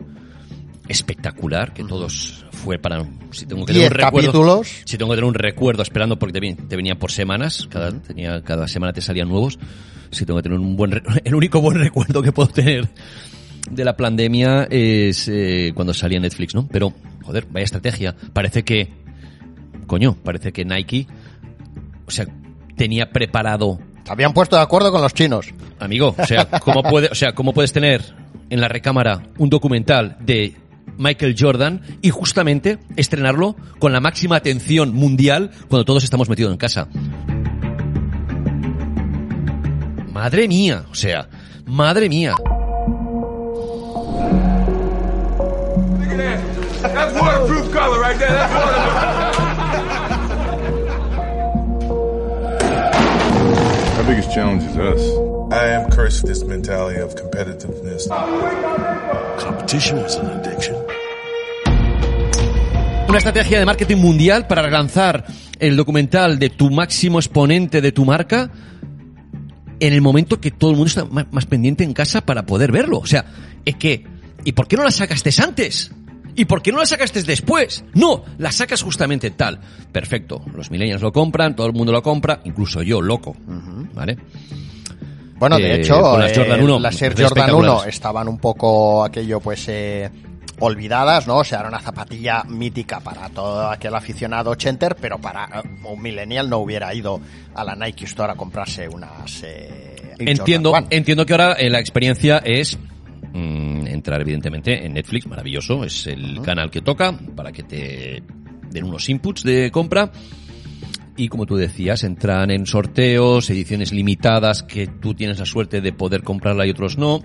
espectacular, que todos fue para... Si tengo que tener un recuerdo. Si tengo que tener un recuerdo esperando porque te, te venían por semanas, cada, tenía, cada semana te salían nuevos, si tengo que tener un buen... El único buen recuerdo que puedo tener de la pandemia es eh, cuando salía Netflix, ¿no? Pero, joder, vaya estrategia. Parece que... Coño, parece que Nike... O sea, tenía preparado Se habían puesto de acuerdo con los chinos. Amigo, o sea, ¿cómo puede, o sea, ¿cómo puedes tener en la recámara un documental de Michael Jordan y justamente estrenarlo con la máxima atención mundial cuando todos estamos metidos en casa? Madre mía, o sea, madre mía. That's waterproof color right there. That's waterproof. biggest challenge is us. I am cursed with this mentality of competitiveness. Competition is an addiction. Una estrategia de marketing mundial para relanzar el documental de tu máximo exponente de tu marca en el momento que todo el mundo está más pendiente en casa para poder verlo. O sea, es que, ¿y por qué no la sacaste antes? ¿Y por qué no la sacaste después? No, la sacas justamente tal. Perfecto, los millennials lo compran, todo el mundo lo compra, incluso yo, loco. ¿Vale? Bueno, de Eh, hecho, las eh, Jordan 1, las Air de Jordan 1 espectaculares. estaban un poco aquello, pues, eh, olvidadas, ¿no? O sea, era una zapatilla mítica para todo aquel aficionado ochenter, pero para eh, un millennial no hubiera ido a la Nike Store a comprarse unas eh, Entiendo, Jordan 1. entiendo que ahora eh, la experiencia es mm, entrar evidentemente en Netflix, maravilloso, es el canal que toca para que te den unos inputs de compra y como tú decías, entran en sorteos, ediciones limitadas que tú tienes la suerte de poder comprarla y otros no.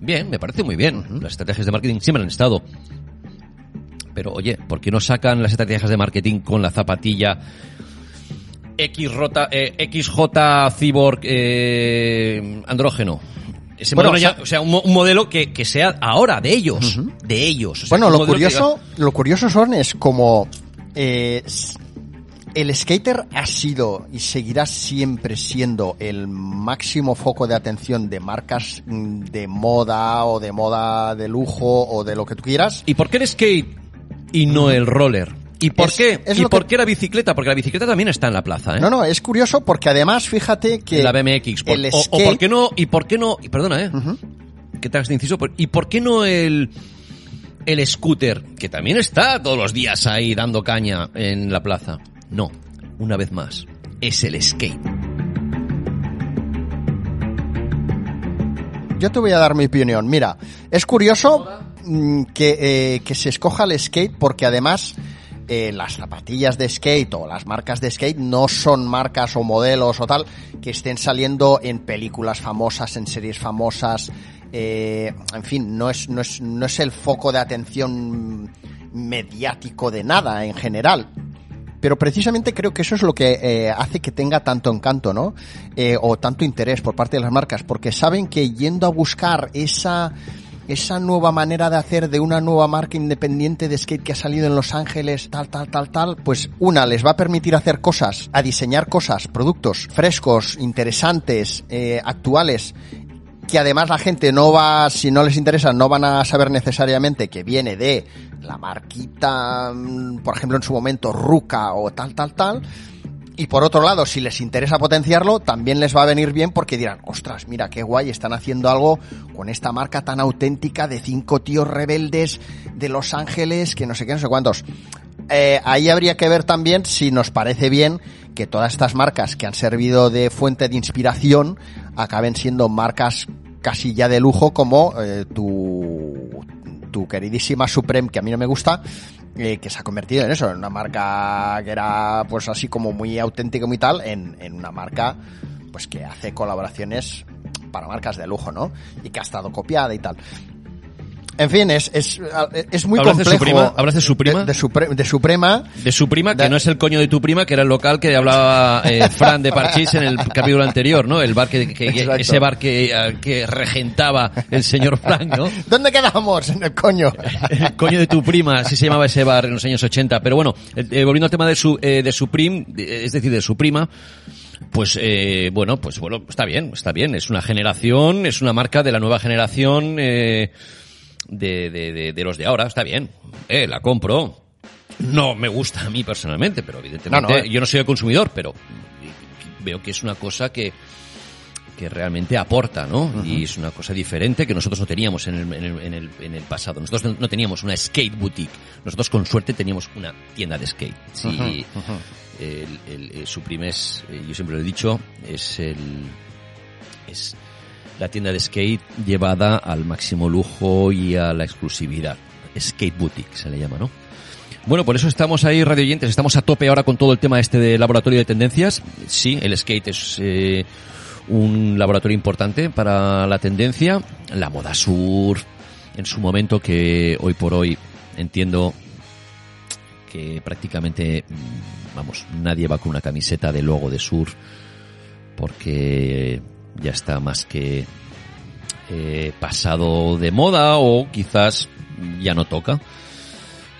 Bien, me parece muy bien. Las estrategias de marketing siempre han estado. Pero oye, ¿por qué no sacan las estrategias de marketing con la zapatilla XJ, eh, XJ Cyborg eh, andrógeno? Ese Bueno, modelo o sea- ya- o sea, un, mo- un modelo que, que sea ahora de ellos, de ellos. O sea, Bueno, lo curioso, lo curioso son es como eh, el skater ha sido y seguirá siempre siendo el máximo foco de atención de marcas mm, de moda o de moda de lujo o de lo que tú quieras. ¿Y por qué el skate y no el roller? ¿Y por Es- qué? es ¿Y por que- qué la bicicleta? Porque la bicicleta también está en la plaza, ¿eh? No, no, es curioso porque además fíjate que la BMX. Por- el o, o skate- por qué no, y por qué no, y perdona, eh, que te hagas de inciso, y por qué no el, el scooter, que también está todos los días ahí dando caña en la plaza. No, una vez más, es el skate. Yo te voy a dar mi opinión. Mira, es curioso mm, que, eh, que se escoja el skate porque además eh, las zapatillas de skate o las marcas de skate no son marcas o modelos o tal que estén saliendo en películas famosas, en series famosas. eh, en fin, no es, no, es, no es el foco de atención mediático de nada en general. Pero precisamente creo que eso es lo que eh, hace que tenga tanto encanto, ¿no? Eh, o tanto interés por parte de las marcas, porque saben que yendo a buscar esa esa nueva manera de hacer de una nueva marca independiente de skate que ha salido en Los Ángeles, tal, tal, tal, tal, pues una les va a permitir hacer cosas, a diseñar cosas, productos frescos, interesantes, eh, actuales, que además la gente no va, si no les interesa, no van a saber necesariamente que viene de la marquita, mm, por ejemplo, en su momento, Ruca o tal, tal, tal. Y por otro lado, si les interesa potenciarlo, también les va a venir bien porque dirán, ostras, mira qué guay, están haciendo algo con esta marca tan auténtica de cinco tíos rebeldes de Los Ángeles, que no sé qué, no sé cuántos. Eh, ahí habría que ver también si nos parece bien que todas estas marcas que han servido de fuente de inspiración acaben siendo marcas casi ya de lujo como eh, tu, tu queridísima Supreme, que a mí no me gusta, eh, que se ha convertido en eso, en una marca que era pues así como muy auténtica y muy tal, en, en una marca pues que hace colaboraciones para marcas de lujo, ¿no? Y que ha estado copiada y tal. En fin, es, es, es muy ¿Hablas de complejo. Suprema? ¿Hablas de Suprema? De, de de Suprema. De su prima, que no es el coño de tu prima, que era el local que hablaba eh, Fran de Parchís en el capítulo anterior, ¿no? El bar que, ese bar que, eh, que regentaba el señor Frank, ¿no? ¿Dónde quedamos? En el coño. El coño de tu prima, así se llamaba ese bar en los años 80. Pero bueno, eh, eh, volviendo al tema de su, eh, de su prim, de- es decir, de su prima, pues eh, bueno, pues bueno, está bien, está bien. Es una generación, es una marca de la nueva generación eh, de, de, de, de los de ahora, está bien. Eh, la compro. No me gusta a mí personalmente, pero evidentemente No, no, eh. yo no soy el consumidor, pero veo que es una cosa que que realmente aporta, ¿no? Y es una cosa diferente que nosotros no teníamos en el, en el, en el, en el pasado. Nosotros no, teníamos una skate boutique. Nosotros con suerte teníamos una tienda de skate. Sí, Ujú, ujú. el, el, el Supreme es, eh, yo siempre lo he dicho, es el, es la tienda de skate llevada al máximo lujo y a la exclusividad. Skate boutique se le llama, ¿no? Bueno, por eso estamos ahí, radio oyentes, estamos a tope ahora con todo el tema este de laboratorio de tendencias. Sí, el skate es eh, un laboratorio importante para la tendencia. La moda sur, en su momento, que hoy por hoy entiendo que prácticamente, vamos, nadie va con una camiseta de logo de sur. porque ya está más que eh, pasado de moda o quizás ya no toca.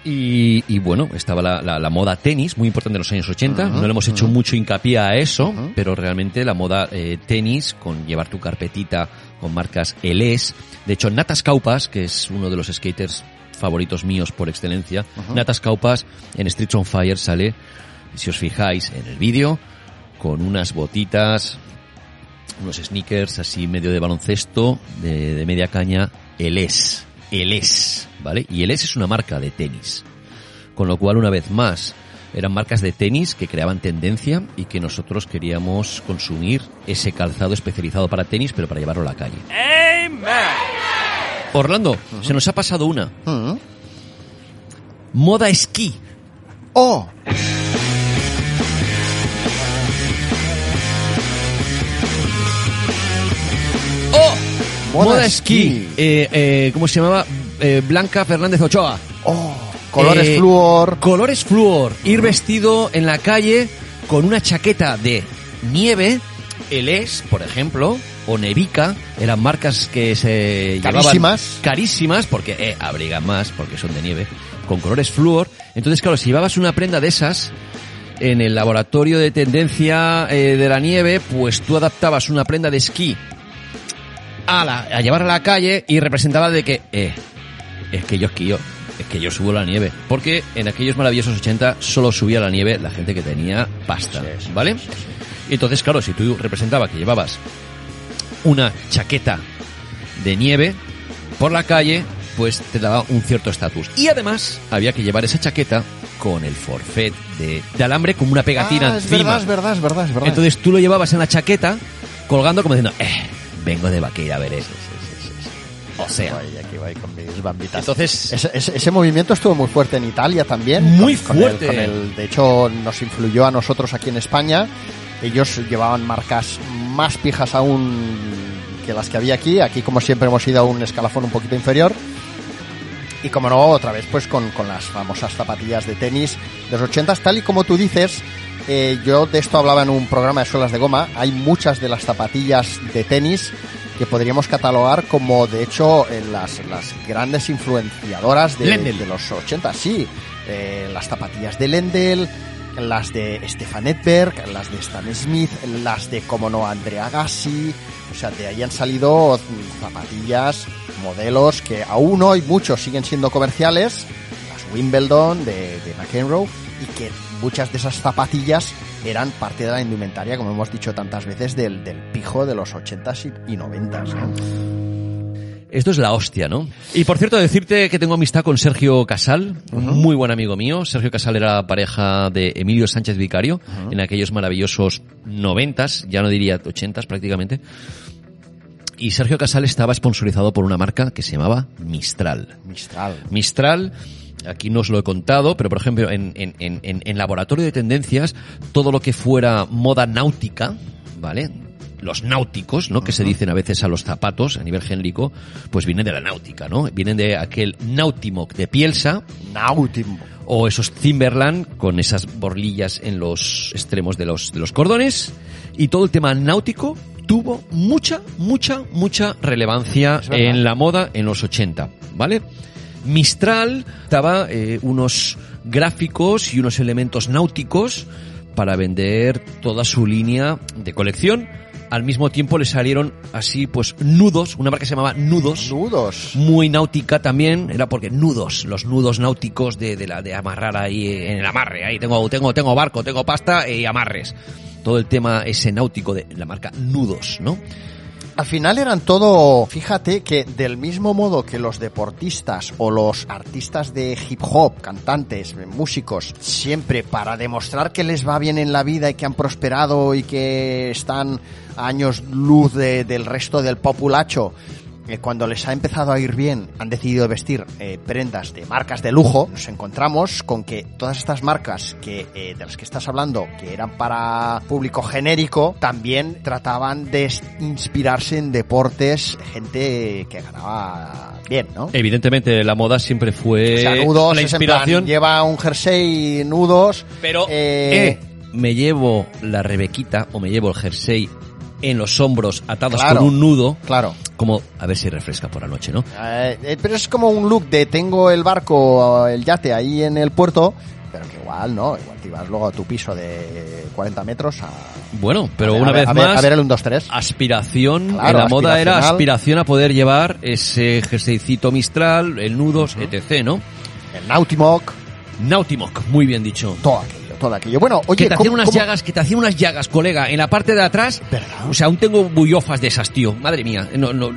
Y, y bueno, estaba la, la- la moda tenis, muy importante en los años 80. Ujú, no le hemos hecho mucho hincapié a eso, pero realmente la moda eh, tenis, con llevar tu carpetita con marcas LS. De hecho, Natas Kaupas, que es uno de los skaters favoritos míos por excelencia. Natas Kaupas en Streets on Fire sale, si os fijáis en el vídeo, con unas botitas, unos sneakers así medio de baloncesto, de, de media caña, LS. LS, ¿vale? Y LS es una marca de tenis. Con lo cual, una vez más, eran marcas de tenis que creaban tendencia y que nosotros queríamos consumir ese calzado especializado para tenis, pero para llevarlo a la calle. Orlando, se nos ha pasado una. Moda esquí. ¡Oh! ¡Oh! Moda Moda, esquí. Eh, eh, ¿Cómo se llamaba? Eh, Blanca Fernández Ochoa. ¡Oh! Colores flúor. Colores flúor. Ir vestido en la calle con una chaqueta de nieve. Elés, por ejemplo, o Nevica, eran marcas que se Carísimas. llevaban carísimas porque eh, abrigan más porque son de nieve, con colores flúor. Entonces, claro, si llevabas una prenda de esas en el laboratorio de tendencia eh, de la nieve, pues tú adaptabas una prenda de esquí a, la, a llevar a la calle y representaba de que, eh, es que yo esquío, es que yo subo la nieve. Porque en aquellos maravillosos 80 solo subía la nieve la gente que tenía pasta, ¿vale? Y entonces, claro, si tú representaba que llevabas una chaqueta de nieve por la calle, pues te daba un cierto estatus. Y además, había que llevar esa chaqueta con el forfait de, de alambre como una pegatina Ah, es encima. verdad, es verdad, es verdad, es verdad. Entonces tú lo llevabas en la chaqueta, colgando como diciendo, eh, vengo de Vaqueira, veré. O sea, aquí voy con mis bambitas. Entonces- ese, ese- ese movimiento estuvo muy fuerte en Italia también. Muy Con- con el- fuerte. con el- de hecho, nos influyó a nosotros aquí en España. Ellos llevaban marcas más pijas aún que las que había aquí. Aquí, como siempre, hemos ido a un escalafón un poquito inferior. Y como no, otra vez, pues con, con las famosas zapatillas de tenis de los 80 tal y como tú dices, eh, yo de esto hablaba en un programa de suelas de goma, hay muchas de las zapatillas de tenis que podríamos catalogar como, de hecho, eh, las, las grandes influenciadoras de, los 80, sí. Eh, las zapatillas de Lendl, las de Stefan Edberg, las de Stan Smith, las de, como no, Andrea Gassi. O sea, de ahí han salido zapatillas, modelos que aún hoy muchos siguen siendo comerciales, las Wimbledon de, de McEnroe, y que muchas de esas zapatillas eran parte de la indumentaria, como hemos dicho tantas veces, del, del pijo de los 80s y, y 90s. ¿no? esto es la hostia, ¿no? Y por cierto, decirte que tengo amistad con Sergio Casal, un muy buen amigo mío. Sergio Casal era pareja de Emilio Sánchez Vicario en aquellos maravillosos noventas, ya no diría ochentas prácticamente. Y Sergio Casal estaba sponsorizado por una marca que se llamaba Mistral. Mistral. Mistral, aquí no os lo he contado, pero por ejemplo en, en, en, en- laboratorio de tendencias, todo lo que fuera moda náutica, ¿vale? Los náuticos, ¿no? Que se dicen a veces a los zapatos a nivel genérico, pues vienen de la náutica, ¿no? Vienen de aquel Nautimoc de Pielsa. Nautimoc. O esos Timberland con esas borlillas en los extremos de los, de los cordones. Y todo el tema náutico tuvo mucha, mucha, mucha relevancia en la moda en los 80, ¿vale? Mistral daba eh, unos gráficos y unos elementos náuticos para vender toda su línea de colección. Al mismo tiempo le salieron así, pues, nudos, una marca que se llamaba Nudos. Nudos. Muy náutica también, era porque nudos, los nudos náuticos de, de la de amarrar ahí en el amarre. Ahí tengo, tengo, tengo barco, tengo pasta y amarres. Todo el tema ese náutico de la marca Nudos, ¿no? Al final eran todo, fíjate que del mismo modo que los deportistas o los artistas de hip hop, cantantes, músicos, siempre para demostrar que les va bien en la vida y que han prosperado y que están años luz de- del resto del populacho, eh, cuando les ha empezado a ir bien, han decidido vestir eh, prendas de marcas de lujo, nos encontramos con que todas estas marcas que eh, de las que estás hablando, que eran para público genérico, también trataban de inspirarse en deportes, gente que ganaba bien, ¿no? Evidentemente la moda siempre fue o sea, nudos, la plan, inspiración. lleva un jersey, nudos, Pero, me llevo la rebequita o me llevo el jersey en los hombros atados Claro. con un nudo, Claro. como a ver si refresca por la noche, ¿no? Eh, eh, pero es como un look de tengo el barco, el yate ahí en el puerto, pero que igual, ¿no? Igual te vas luego a tu piso de 40 metros a... Bueno, pero a ver- una a ver- vez a ver- más, a ver el 1, 2, 3. aspiración, Claro, en la moda era aspiración a poder llevar ese jerseycito Mistral, el nudos, etc., ¿no? El Nautimoc, Nautimoc, muy bien dicho. todo aquello, todo aquello. Bueno, oye, que te hacían ¿cómo- unas cómo- llagas, que te hacían unas llagas, colega, en la parte de atrás. O sea, aún tengo bullofas de esas, tío. Madre mía. No, no,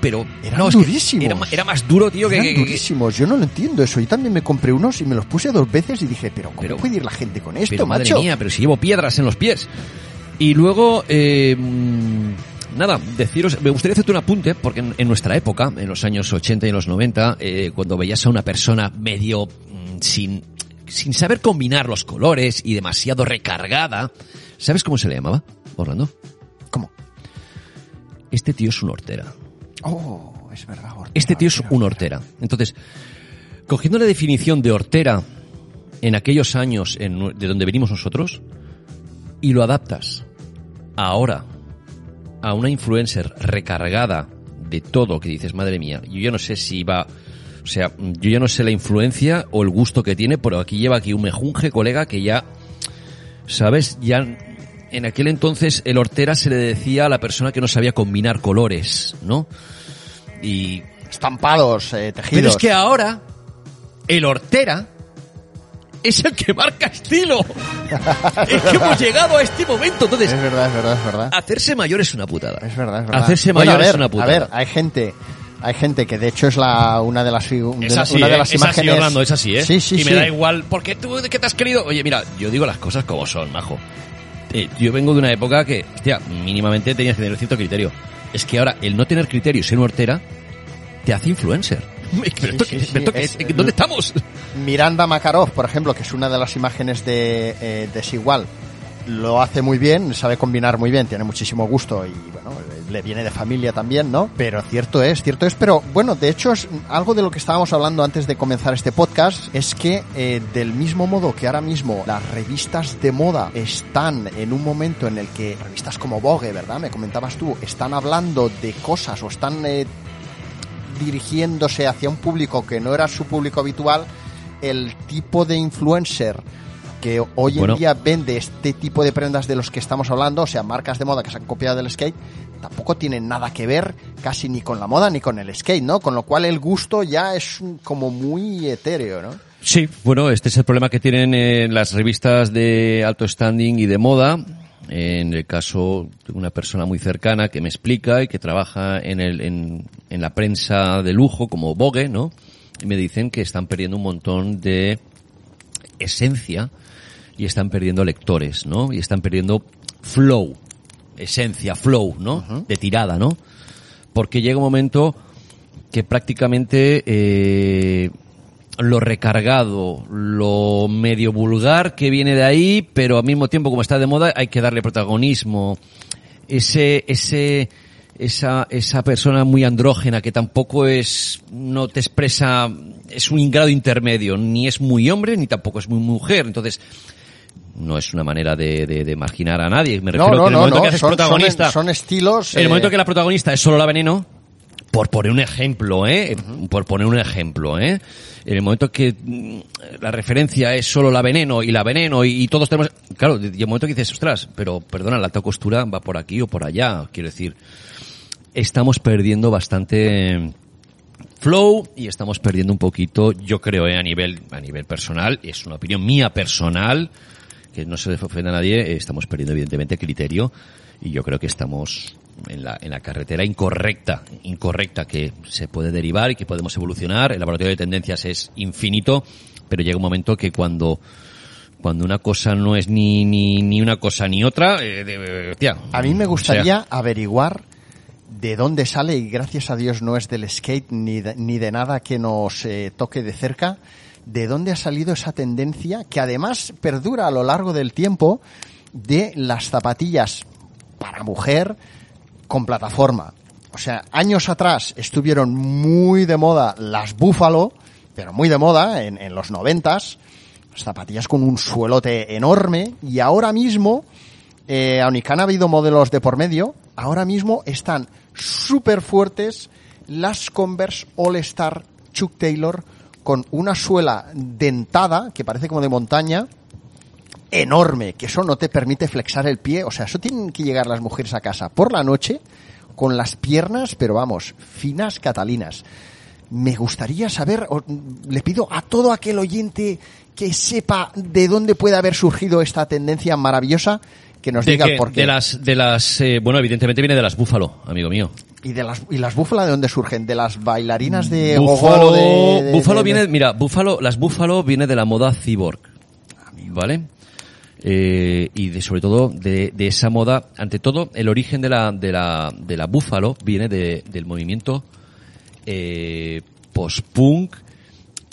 pero Eran no, durísimos. Era, más duro, tío, que, Eran que- que- durísimos, yo no lo entiendo eso. Yo también me compré unos y me los puse dos veces y dije, pero ¿cómo Pero- puede ir la gente con esto, pero madre mía, pero si llevo piedras en los pies. Y luego, eh, nada, deciros, me gustaría hacerte un apunte, porque en, en nuestra época, en los años 80 y en los 90, eh, cuando veías a una persona medio mm, sin, sin saber combinar los colores y demasiado recargada, ¿sabes cómo se le llamaba, Orlando? ¿Cómo? Este tío es un hortera. Oh, es verdad. Hortera, Este tío es un hortera. Entonces, cogiendo la definición de hortera en aquellos años en de donde venimos nosotros y lo adaptas ahora a una influencer recargada de todo que dices, madre mía, yo no sé si va, sea, yo ya no sé la influencia o el gusto que tiene, pero aquí lleva aquí un mejunje, colega, que ya, ¿sabes? Ya en aquel entonces el hortera se le decía a la persona que no sabía combinar colores, ¿no? Y Estampados, eh, tejidos. pero es que ahora el hortera es el que marca estilo. es que hemos llegado a este momento. Entonces, Es verdad, es verdad, es verdad. hacerse mayor es una putada. Es verdad, es verdad. Hacerse mayor ver, es una putada. A ver, hay gente, hay gente que de hecho es la una de las Es así, una de ¿eh? las es así, imágenes. Orlando, es así, ¿eh? Sí, sí, y me sí. da igual, porque tú de qué te has querido. Oye, mira, yo digo las cosas como son, majo. Eh, yo vengo de una época que, hostia, mínimamente tenías que tener cierto criterio. Es que ahora el no tener criterio y ser hortera te hace influencer. Pero esto esto es- es- ¿Dónde estamos? Miranda Makarov, por ejemplo, que es una de las imágenes de eh, Desigual, lo hace muy bien, sabe combinar muy bien, tiene muchísimo gusto y bueno, le viene de familia también, ¿no? Pero cierto es, cierto es, pero bueno, de hecho es algo de lo que estábamos hablando antes de comenzar este podcast, es que eh, del mismo modo que ahora mismo las revistas de moda están en un momento en el que revistas como Vogue, ¿verdad? Me comentabas tú, están hablando de cosas o están eh, dirigiéndose hacia un público que no era su público habitual, el tipo de influencer que hoy Bueno. en día vende este tipo de prendas de los que estamos hablando, o sea, marcas de moda que se han copiado del skate, tampoco tienen nada que ver casi ni con la moda ni con el skate, ¿no? Con lo cual el gusto ya es como muy etéreo, ¿no? Sí, bueno, este es el problema que tienen eh, las revistas de alto standing y de moda. En el caso de una persona muy cercana que me explica y que trabaja en, el, en, en la prensa de lujo como Vogue, ¿no? Y me dicen que están perdiendo un montón de esencia y están perdiendo lectores, ¿no? Y están perdiendo flow, esencia, flow, ¿no? De tirada, ¿no? Porque llega un momento que prácticamente eh, lo recargado, lo medio vulgar que viene de ahí, pero al mismo tiempo como está de moda hay que darle protagonismo. Ese, ese, esa, esa persona muy andrógena que tampoco es, no te expresa, es un grado intermedio, ni es muy hombre ni tampoco es muy mujer, entonces no es una manera de, de, de marginar a nadie. Me refiero no, que en el momento no, que haces son, protagonista, son estilos... en el eh, momento que la protagonista es solo la veneno, por poner un ejemplo, ¿eh? Por poner un ejemplo, ¿eh? En el momento que mm, la referencia es solo la veneno y la veneno y, y todos tenemos... Claro, y el momento que dices, ostras, pero perdona, la alta costura va por aquí o por allá, quiero decir. Estamos perdiendo bastante flow y estamos perdiendo un poquito, yo creo, ¿eh? a nivel a nivel personal, es una opinión mía personal, que no se le ofenda a nadie, eh, estamos perdiendo evidentemente criterio y yo creo que estamos en la, en la carretera incorrecta, incorrecta que se puede derivar y que podemos evolucionar. El laboratorio de tendencias es infinito, pero llega un momento que cuando cuando una cosa no es ni ni, ni una cosa ni otra, eh, de- tía, A mí me o sea, gustaría averiguar de dónde sale, y gracias a Dios no es del skate ni de, ni de nada que nos eh, toque de cerca, de dónde ha salido esa tendencia que además perdura a lo largo del tiempo de las zapatillas para mujer con plataforma. O sea, años atrás estuvieron muy de moda las Buffalo, pero muy de moda en, en los noventas, zapatillas con un suelote enorme y ahora mismo, eh, aunque han habido modelos de por medio, ahora mismo están súper fuertes las Converse All Star Chuck Taylor con una suela dentada que parece como de montaña enorme, que eso no te permite flexar el pie, o sea, eso tienen que llegar las mujeres a casa por la noche con las piernas, pero vamos, finas catalinas. Me gustaría saber, le pido a todo aquel oyente que sepa de dónde puede haber surgido esta tendencia maravillosa, que nos ¿De diga por qué. De las, de las, eh, bueno, evidentemente viene de las Búfalo, amigo mío. ¿Y, de las, ¿Y las búfalas de dónde surgen? ¿De las bailarinas de Búfalo? De, de- Búfalo de- viene, mira, Búfalo, las Búfalo viene de la moda cyborg, ¿vale? Eh, y de, sobre todo de, de esa moda, ante todo, el origen de la, de la, de la Búfalo viene de- del movimiento eh, post-punk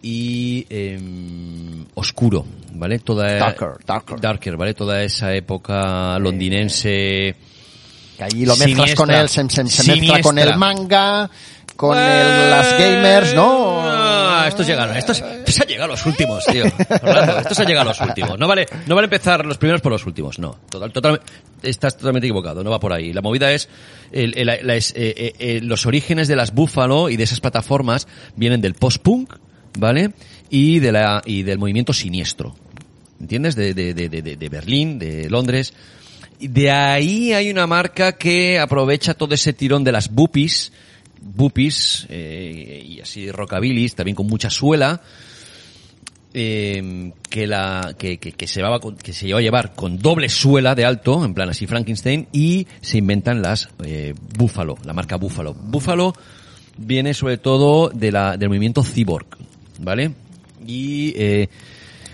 y em, oscuro, ¿vale? Toda Darker, darker. ¿vale? Toda esa época londinense. Que allí lo mezclas con el, se, se- se mezcla con el manga, con el- las gamers, ¿no? Ah, estos llegaron, estos, estos han llegado los últimos, tío. Orlando, estos han llegado los últimos. No vale, no vale empezar los primeros por los últimos, no. Total, total, estás totalmente equivocado, no va por ahí. La movida es, el- el- la- es, eh, eh, eh, los orígenes de las Búfalo y de esas plataformas vienen del post-punk, ¿vale? Y de la, y del movimiento siniestro. ¿Entiendes? De, de, de, de, de Berlín, de Londres. De ahí hay una marca que aprovecha todo ese tirón de las buppies, buppies eh, y así rockabilis, también con mucha suela, eh, que la que, que, que se va que se lleva a llevar con doble suela de alto, en plan así Frankenstein, y se inventan las eh, Buffalo, la marca Buffalo. Buffalo viene sobre todo de la, del movimiento cyborg, ¿vale? Y eh,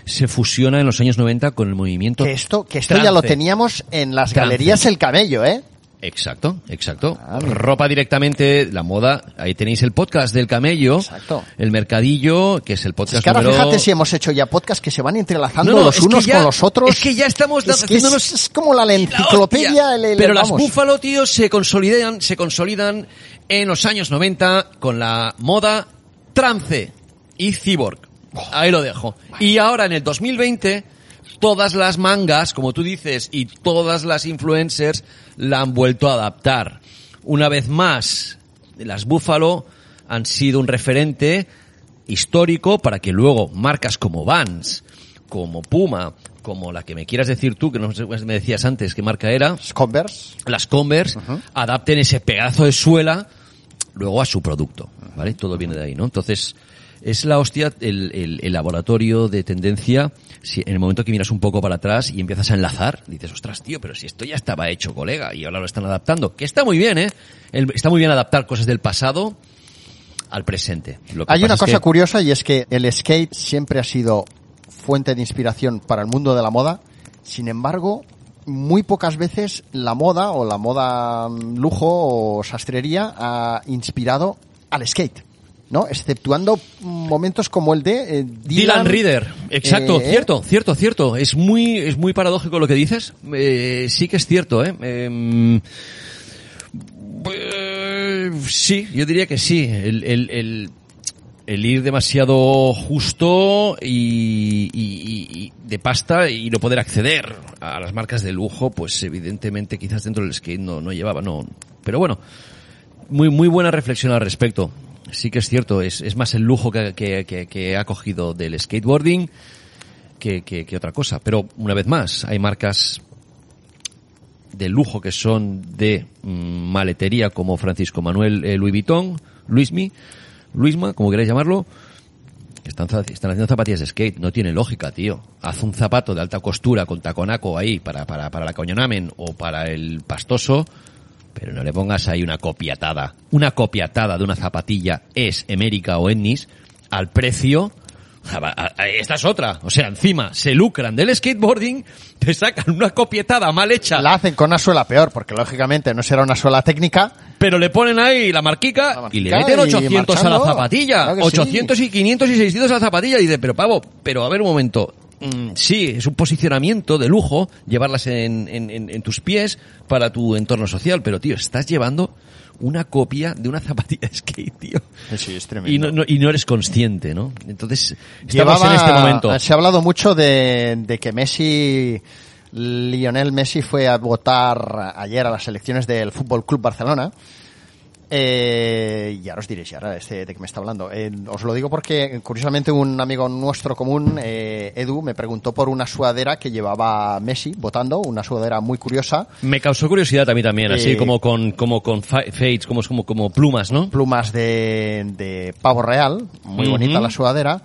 se fusiona en los años 90 con el movimiento Que esto, que esto ya lo trance. teníamos en las Trance. galerías El Camello, ¿eh? Exacto, exacto. Ah. Ropa directamente, la moda, ahí tenéis el podcast del camello, Exacto. el mercadillo, que es el podcast Es que ahora número... fíjate si hemos hecho ya podcasts que se van entrelazando No, no, los unos ya- con los otros. Es que ya estamos Es que es, es como la, la enciclopedia. hostia. el- el- Pero las. Búfalo, tío, se consolidan, se consolidan en los años 90 con la moda trance y cyborg. Ahí lo dejo. Y ahora en el 2020 todas las mangas, como tú dices, y todas las influencers la han vuelto a adaptar. Una vez más, las Búfalo han sido un referente histórico para que luego marcas como Vans, como Puma, como la que me quieras decir tú, que no me decías antes qué marca era, Converse. las Converse, adapten ese pedazo de suela luego a su producto, ¿vale? Todo viene de ahí, ¿no? Entonces, es la hostia el, el- el laboratorio de tendencia, si en el momento que miras un poco para atrás y empiezas a enlazar, dices, ostras, tío, pero si esto ya estaba hecho, colega, y ahora lo están adaptando, que está muy bien, ¿eh? El- está muy bien adaptar cosas del pasado al presente. Lo que Hay una es cosa que- curiosa y es que el skate siempre ha sido fuente de inspiración para el mundo de la moda. Sin embargo, muy pocas veces la moda o la moda mm, lujo o sastrería ha inspirado al skate. ¿No? Exceptuando momentos como el de eh, Dylan, Dylan Reader, exacto, eh, cierto, cierto, cierto. Es muy, es muy paradójico lo que dices. Eh, sí que es cierto, ¿eh? Em, eh, sí, yo diría que sí. El, el, el, el ir demasiado justo y, y- y- y de pasta y no poder acceder a las marcas de lujo, pues evidentemente quizás dentro del skate no, no llevaba, no. Pero bueno, muy, muy buena reflexión al respecto. Sí que es cierto, es, es más el lujo que, que, ha cogido del skateboarding que, otra cosa. Pero una vez más, hay marcas de lujo que son de mm, maletería como Francisco Manuel eh, Louis Vuitton, Luismi, Luisma, como queráis llamarlo, que están, están haciendo zapatillas de skate. No tiene lógica, tío. Haz un zapato de alta costura con taconaco ahí para, para, para la cañonamen o para el pastoso, pero no le pongas ahí una copiatada. Una copiatada de una zapatilla es Emérica o Ennis al precio. Esta es otra. O sea, encima se lucran del skateboarding, te sacan una copietada mal hecha, La hacen con una suela peor, porque lógicamente no será una suela técnica. pero le ponen ahí la marquica, La marquica y le meten y 800 a la zapatilla. Claro que sí. 800 y 500 y 600 a la zapatilla. Y dice, pero pavo, pero a ver un momento. Mm, sí, es un posicionamiento de lujo llevarlas en, en- tus pies para tu entorno social, pero tío, estás llevando una copia de una zapatilla de skate, tío. Sí, es Y tremendo. no, no- y no eres consciente, ¿no? Entonces, estamos en este momento. Se ha hablado mucho de, de que Messi, Lionel Messi fue a votar ayer a las elecciones del Fútbol Club Barcelona. Eh, y ahora os diréis, ¿y ahora este de qué me está hablando? Eh, os lo digo porque, curiosamente, un amigo nuestro común, eh, Edu, me preguntó por una sudadera que llevaba Messi votando, una sudadera muy curiosa. Me causó curiosidad a mí también, así Eh, como con, como con fa- fades, como, como, como plumas, ¿no? plumas de, de pavo real, muy bonita la sudadera.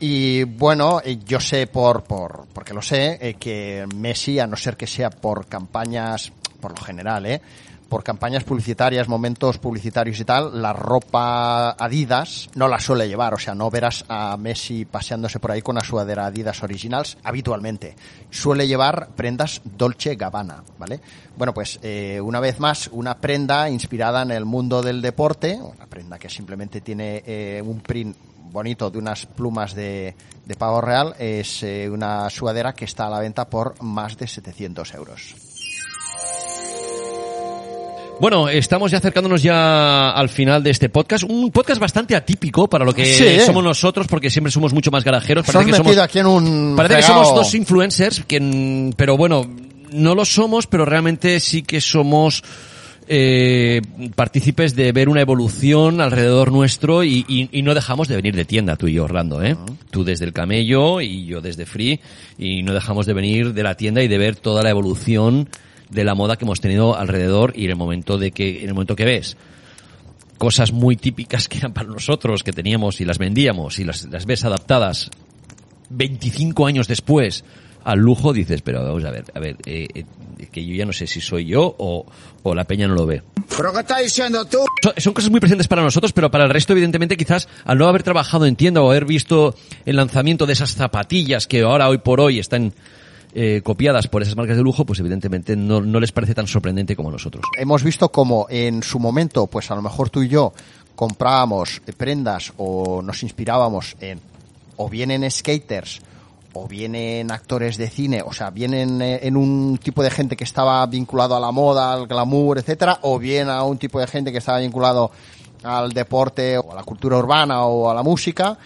Y bueno, eh, yo sé por, por porque lo sé, que Messi, a no ser que sea por campañas, por lo general, eh, por campañas publicitarias, momentos publicitarios y tal, la ropa Adidas no la suele llevar, o sea, no verás a Messi paseándose por ahí con una sudadera Adidas Originals habitualmente. Suele llevar prendas Dolce Gabbana, ¿vale? Bueno, pues eh, una vez más, una prenda inspirada en el mundo del deporte, una prenda que simplemente tiene eh, un print bonito de unas plumas de, pavo real, es eh, una sudadera que está a la venta por más de 700 euros. Bueno, estamos ya acercándonos ya al final de este podcast. Un podcast bastante atípico para lo que Sí. somos nosotros, porque siempre somos mucho más garajeros. Se han que metido somos, aquí en un parece que somos dos influencers, que, pero bueno, no lo somos, pero realmente sí que somos eh, partícipes de ver una evolución alrededor nuestro y, y- y no dejamos de venir de tienda, tú y yo, Orlando, ¿eh? Tú desde el camello y yo desde Free y no dejamos de venir de la tienda y de ver toda la evolución de la moda que hemos tenido alrededor y en el momento de que, en el momento que ves cosas muy típicas que eran para nosotros, que teníamos y las vendíamos y las, las ves adaptadas 25 años después al lujo, dices, pero vamos a ver, a ver, eh, eh, que yo ya no sé si soy yo o, o la peña no lo ve. ¿Pero qué estás diciendo tú? Son, son cosas muy presentes para nosotros, pero para el resto, evidentemente, quizás al no haber trabajado en tienda o haber visto el lanzamiento de esas zapatillas que ahora, hoy por hoy, están eh, copiadas por esas marcas de lujo, pues evidentemente no, les parece tan sorprendente como nosotros. hemos visto como en su momento, pues a lo mejor tú y yo comprábamos prendas o nos inspirábamos en, o bien en skaters, o bien en actores de cine, o sea, bien en, eh, en un tipo de gente que estaba vinculado a la moda, al glamour, etcétera, o bien a un tipo de gente que estaba vinculado al deporte o a la cultura urbana o a la música.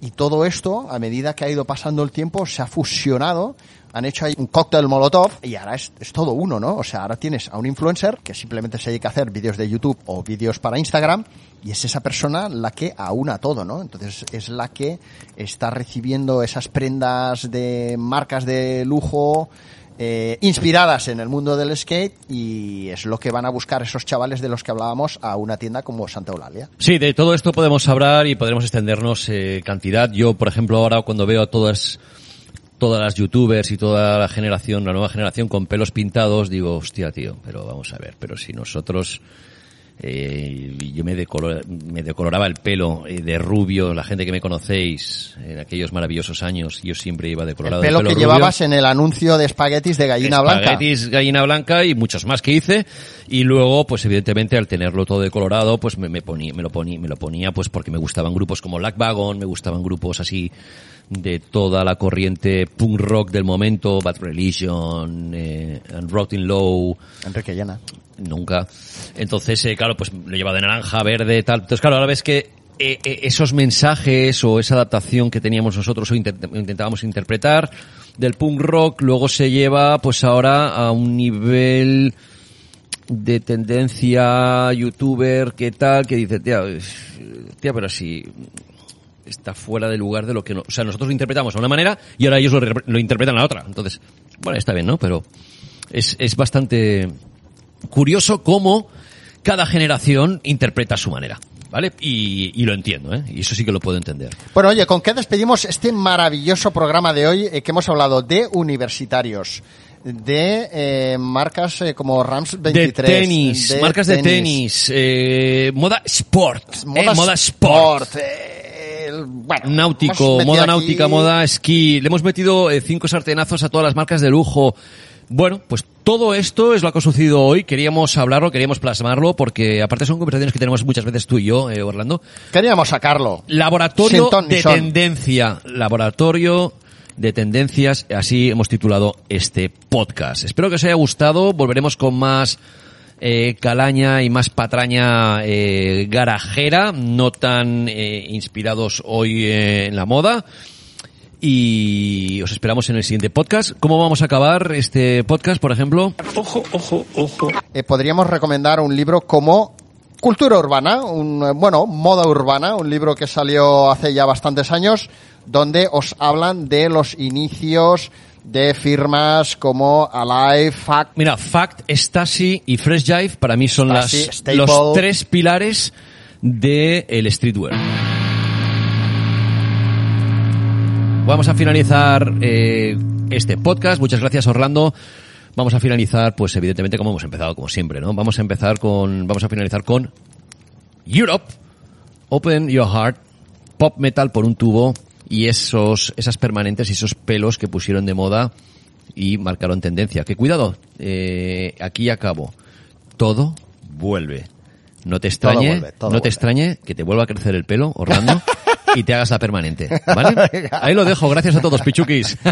Y todo esto, a medida que ha ido pasando el tiempo, se ha fusionado, han hecho ahí un cóctel molotov y ahora es, es todo uno, ¿no? O sea, ahora tienes a un influencer que simplemente se dedica a hacer vídeos de YouTube o vídeos para Instagram y es esa persona la que aúna todo, ¿no? Entonces es la que está recibiendo esas prendas de marcas de lujo eh, inspiradas en el mundo del skate y es lo que van a buscar esos chavales de los que hablábamos a una tienda como Santa Eulalia. Sí, de todo esto podemos hablar y podremos extendernos eh, cantidad. Yo, por ejemplo, ahora cuando veo a todas todas las youtubers y toda la generación, la nueva generación con pelos pintados, digo, hostia, tío, pero vamos a ver, pero si nosotros eh, yo me, decolor- me decoloraba el pelo eh, de rubio, la gente que me conocéis en aquellos maravillosos años, yo siempre iba El decolorado pelo de que pelo rubio. llevabas en el anuncio de espaguetis de gallina blanca. Espaguetis, gallina blanca y muchos más que hice. Y luego, pues evidentemente, al tenerlo todo decolorado, pues me, me ponía, me lo ponía, me lo ponía, pues porque me gustaban grupos como Black Wagon, me gustaban grupos así de toda la corriente punk rock del momento, Bad Religion, eh, and Rotting Low. Enrique Llana. Nunca. Entonces, eh, claro, pues lo lleva de naranja, verde, tal. Entonces, claro, ahora ves que eh, eh, esos mensajes o esa adaptación que teníamos nosotros o intent- intentábamos interpretar del punk rock, luego se lleva pues ahora a un nivel de tendencia youtuber que tal, que dice, tía, eh, tía, pero si está fuera de lugar de lo que no, o sea, nosotros lo interpretamos de una manera y ahora ellos lo interpretan a la otra. Entonces, bueno, está bien, ¿no? Pero es, es bastante curioso cómo cada generación interpreta a su manera, ¿vale? Y, y lo entiendo, ¿eh? Y eso sí que lo puedo entender. Bueno, oye, ¿con qué despedimos este maravilloso programa de hoy eh, que hemos hablado de universitarios? De eh, marcas eh, como Rams 23. de tenis, marcas de tenis, eh, moda sport, eh, moda sport. eh, el- bueno, náutico, moda aquí- náutica, moda esquí. Le hemos metido cinco sartenazos a todas las marcas de lujo. Bueno, pues todo esto es lo que ha sucedido hoy. Queríamos hablarlo, queríamos plasmarlo, porque aparte son conversaciones que tenemos muchas veces tú y yo, eh, Orlando. Queríamos sacarlo. Laboratorio de tendencia. Laboratorio de tendencias. Así hemos titulado este podcast. Espero que os haya gustado. Volveremos con más eh, calaña y más patraña eh, garajera, no tan eh, inspirados hoy eh, en la moda. Y os esperamos en el siguiente podcast. ¿Cómo vamos a acabar este podcast, por ejemplo? Ojo, ojo, ojo. Eh, podríamos recomendar un libro como Cultura Urbana, un, eh, bueno, Moda Urbana, un libro que salió hace ya bastantes años, donde os hablan de los inicios de firmas como Alive, Fact, Mira, Fact, Stasi y Fresh Jive para mí son Stasi, las, Staple. los tres pilares del el streetwear. Vamos a finalizar eh, este podcast. Muchas gracias, Orlando. Vamos a finalizar, pues evidentemente como hemos empezado, como siempre, ¿no? Vamos a empezar con, vamos a finalizar con Europe, Open Your Heart, Pop Metal por un tubo y esos, esas permanentes y esos pelos que pusieron de moda y marcaron tendencia. Que cuidado, eh, aquí acabo. Todo vuelve. No te extrañe, vuelve, todo no vuelve. te extrañe que te vuelva a crecer el pelo, Orlando, y te hagas la permanente, ¿vale? Ahí lo dejo. Gracias a todos, pichukis.